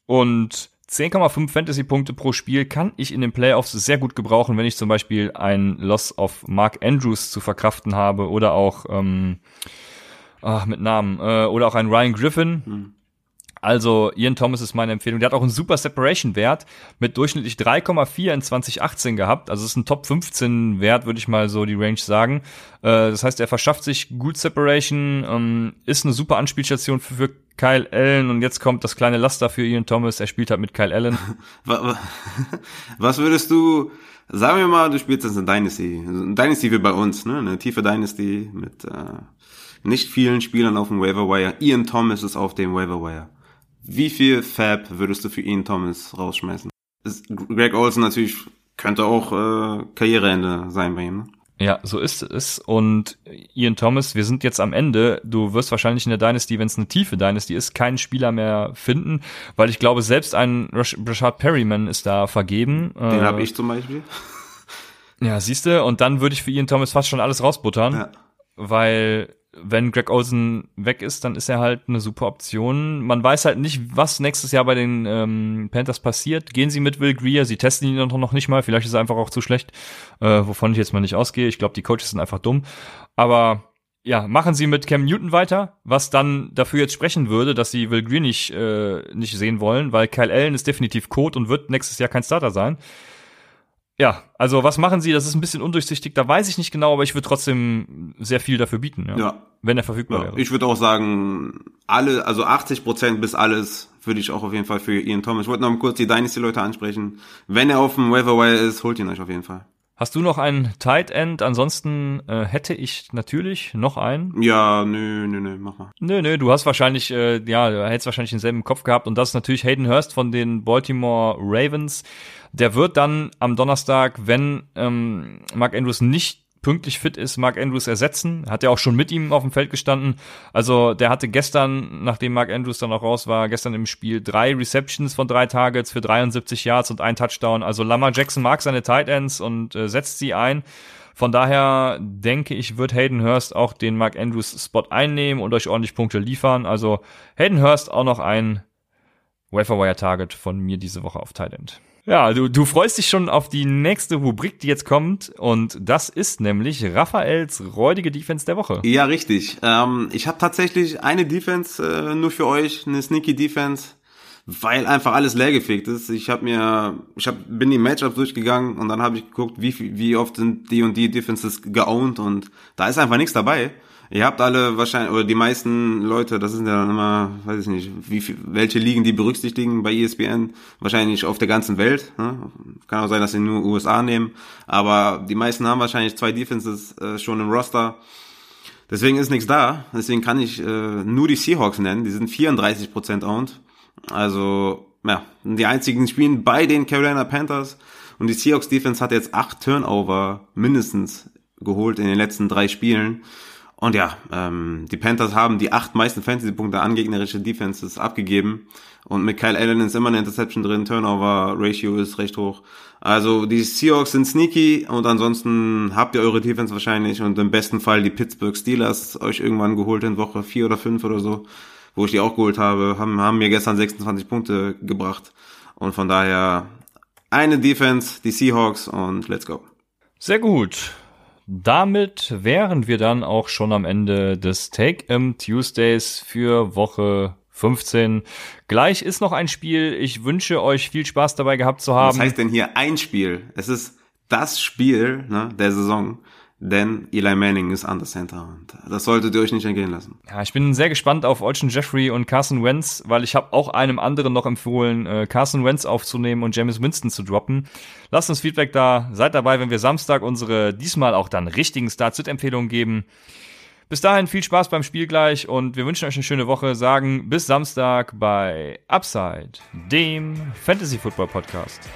Und 10,5 Fantasy-Punkte pro Spiel kann ich in den Playoffs sehr gut gebrauchen, wenn ich zum Beispiel ein Loss of Mark Andrews zu verkraften habe oder auch ähm, ach, mit Namen äh, oder auch ein Ryan Griffin. Hm. Also Ian Thomas ist meine Empfehlung. Der hat auch einen super Separation-Wert mit durchschnittlich 3,4 in 2018 gehabt. Also es ist ein Top 15 Wert, würde ich mal so die Range sagen. Äh, das heißt, er verschafft sich gut Separation, ähm, ist eine super Anspielstation für, Kyle Allen und jetzt kommt das kleine Laster für Ian Thomas. Er spielt halt mit Kyle Allen. Was würdest du, sagen wir mal, du spielst jetzt eine Dynasty. Eine Dynasty wie bei uns, ne? Eine tiefe Dynasty mit äh, nicht vielen Spielern auf dem Waiver Wire. Ian Thomas ist auf dem Waiver Wire. Wie viel Fab würdest du für Ian Thomas rausschmeißen? Greg Olsen natürlich könnte auch äh, Karriereende sein bei ihm. Ne? Ja, so ist es. Und Ian Thomas, wir sind jetzt am Ende. Du wirst wahrscheinlich in der Dynasty, wenn es eine tiefe Dynasty ist, keinen Spieler mehr finden, weil ich glaube, selbst ein Rashad Perryman ist da vergeben. Den äh, habe ich zum Beispiel. Ja, siehst du. Und dann würde ich für Ian Thomas fast schon alles rausbuttern, ja. weil wenn Greg Olsen weg ist, dann ist er halt eine super Option. Man weiß halt nicht, was nächstes Jahr bei den ähm, Panthers passiert. Gehen sie mit Will Greer, sie testen ihn noch nicht mal, vielleicht ist er einfach auch zu schlecht, äh, wovon ich jetzt mal nicht ausgehe. Ich glaube, die Coaches sind einfach dumm. Aber ja, machen sie mit Cam Newton weiter, was dann dafür jetzt sprechen würde, dass sie Will Greer nicht, äh, nicht sehen wollen, weil Kyle Allen ist definitiv Code und wird nächstes Jahr kein Starter sein. Ja, also was machen sie? Das ist ein bisschen undurchsichtig, da weiß ich nicht genau, aber ich würde trotzdem sehr viel dafür bieten, ja. ja. Wenn er verfügbar ja, wäre. Ich würde auch sagen, alle, also 80 Prozent bis alles würde ich auch auf jeden Fall für Ian Thomas. Ich wollte noch mal kurz die Dynasty-Leute ansprechen. Wenn er auf dem Waiver Wire ist, holt ihn euch auf jeden Fall. Hast du noch einen Tight End? Ansonsten äh, hätte ich natürlich noch einen. Ja, nö, nö, nö, mach mal. Nö, nö, du hast wahrscheinlich, äh, ja, du hättest wahrscheinlich denselben Kopf gehabt und das ist natürlich Hayden Hurst von den Baltimore Ravens. Der wird dann am Donnerstag, wenn ähm, Mark Andrews nicht pünktlich fit ist, Mark Andrews ersetzen. Hat er auch schon mit ihm auf dem Feld gestanden. Also der hatte gestern, nachdem Mark Andrews dann auch raus war, gestern im Spiel drei Receptions von drei Targets für 73 Yards und ein Touchdown. Also Lamar Jackson mag seine Tight Ends und äh, setzt sie ein. Von daher denke ich, wird Hayden Hurst auch den Mark Andrews Spot einnehmen und euch ordentlich Punkte liefern. Also Hayden Hurst auch noch ein Waferwire Target von mir diese Woche auf Tight End. Ja, du, du freust dich schon auf die nächste Rubrik, die jetzt kommt. Und das ist nämlich Raphaels räudige Defense der Woche. Ja, richtig. Ähm, ich habe tatsächlich eine Defense äh, nur für euch, eine Sneaky Defense, weil einfach alles leergefegt ist. Ich habe mir, ich hab, bin die Matchups durchgegangen und dann habe ich geguckt, wie, wie oft sind die und die Defenses geowned und da ist einfach nichts dabei. Ihr habt alle wahrscheinlich, oder die meisten Leute, das sind ja dann immer, weiß ich nicht, wie viel, welche Ligen die berücksichtigen bei ESPN, wahrscheinlich auf der ganzen Welt. Ne? Kann auch sein, dass sie nur USA nehmen, aber die meisten haben wahrscheinlich zwei Defenses äh, schon im Roster. Deswegen ist nichts da. Deswegen kann ich äh, nur die Seahawks nennen. Die sind 34% owned. Also, ja, die einzigen spielen bei den Carolina Panthers. Und die Seahawks Defense hat jetzt acht Turnover mindestens geholt in den letzten drei Spielen. Und ja, ähm, die Panthers haben die acht meisten Fantasy-Punkte an gegnerische Defenses abgegeben. Und mit Kyle Allen ist immer eine Interception drin, Turnover-Ratio ist recht hoch. Also die Seahawks sind sneaky und ansonsten habt ihr eure Defense wahrscheinlich und im besten Fall die Pittsburgh Steelers euch irgendwann geholt in Woche vier oder fünf oder so, wo ich die auch geholt habe, haben, haben mir gestern 26 Punkte gebracht. Und von daher eine Defense, die Seahawks und let's go. Sehr gut. Damit wären wir dann auch schon am Ende des Take-Em Tuesdays für Woche 15. Gleich ist noch ein Spiel. Ich wünsche euch viel Spaß dabei gehabt zu haben. Was heißt denn hier ein Spiel? Es ist das Spiel ne, der Saison. Denn Eli Manning ist an der Center und das solltet ihr euch nicht entgehen lassen. Ja, ich bin sehr gespannt auf Olsen Jeffrey und Carson Wentz, weil ich habe auch einem anderen noch empfohlen, äh, Carson Wentz aufzunehmen und James Winston zu droppen. Lasst uns Feedback da, seid dabei, wenn wir Samstag unsere diesmal auch dann richtigen Start-Sit-Empfehlungen geben. Bis dahin viel Spaß beim Spiel gleich und wir wünschen euch eine schöne Woche, sagen bis Samstag bei Upside, dem Fantasy Football Podcast.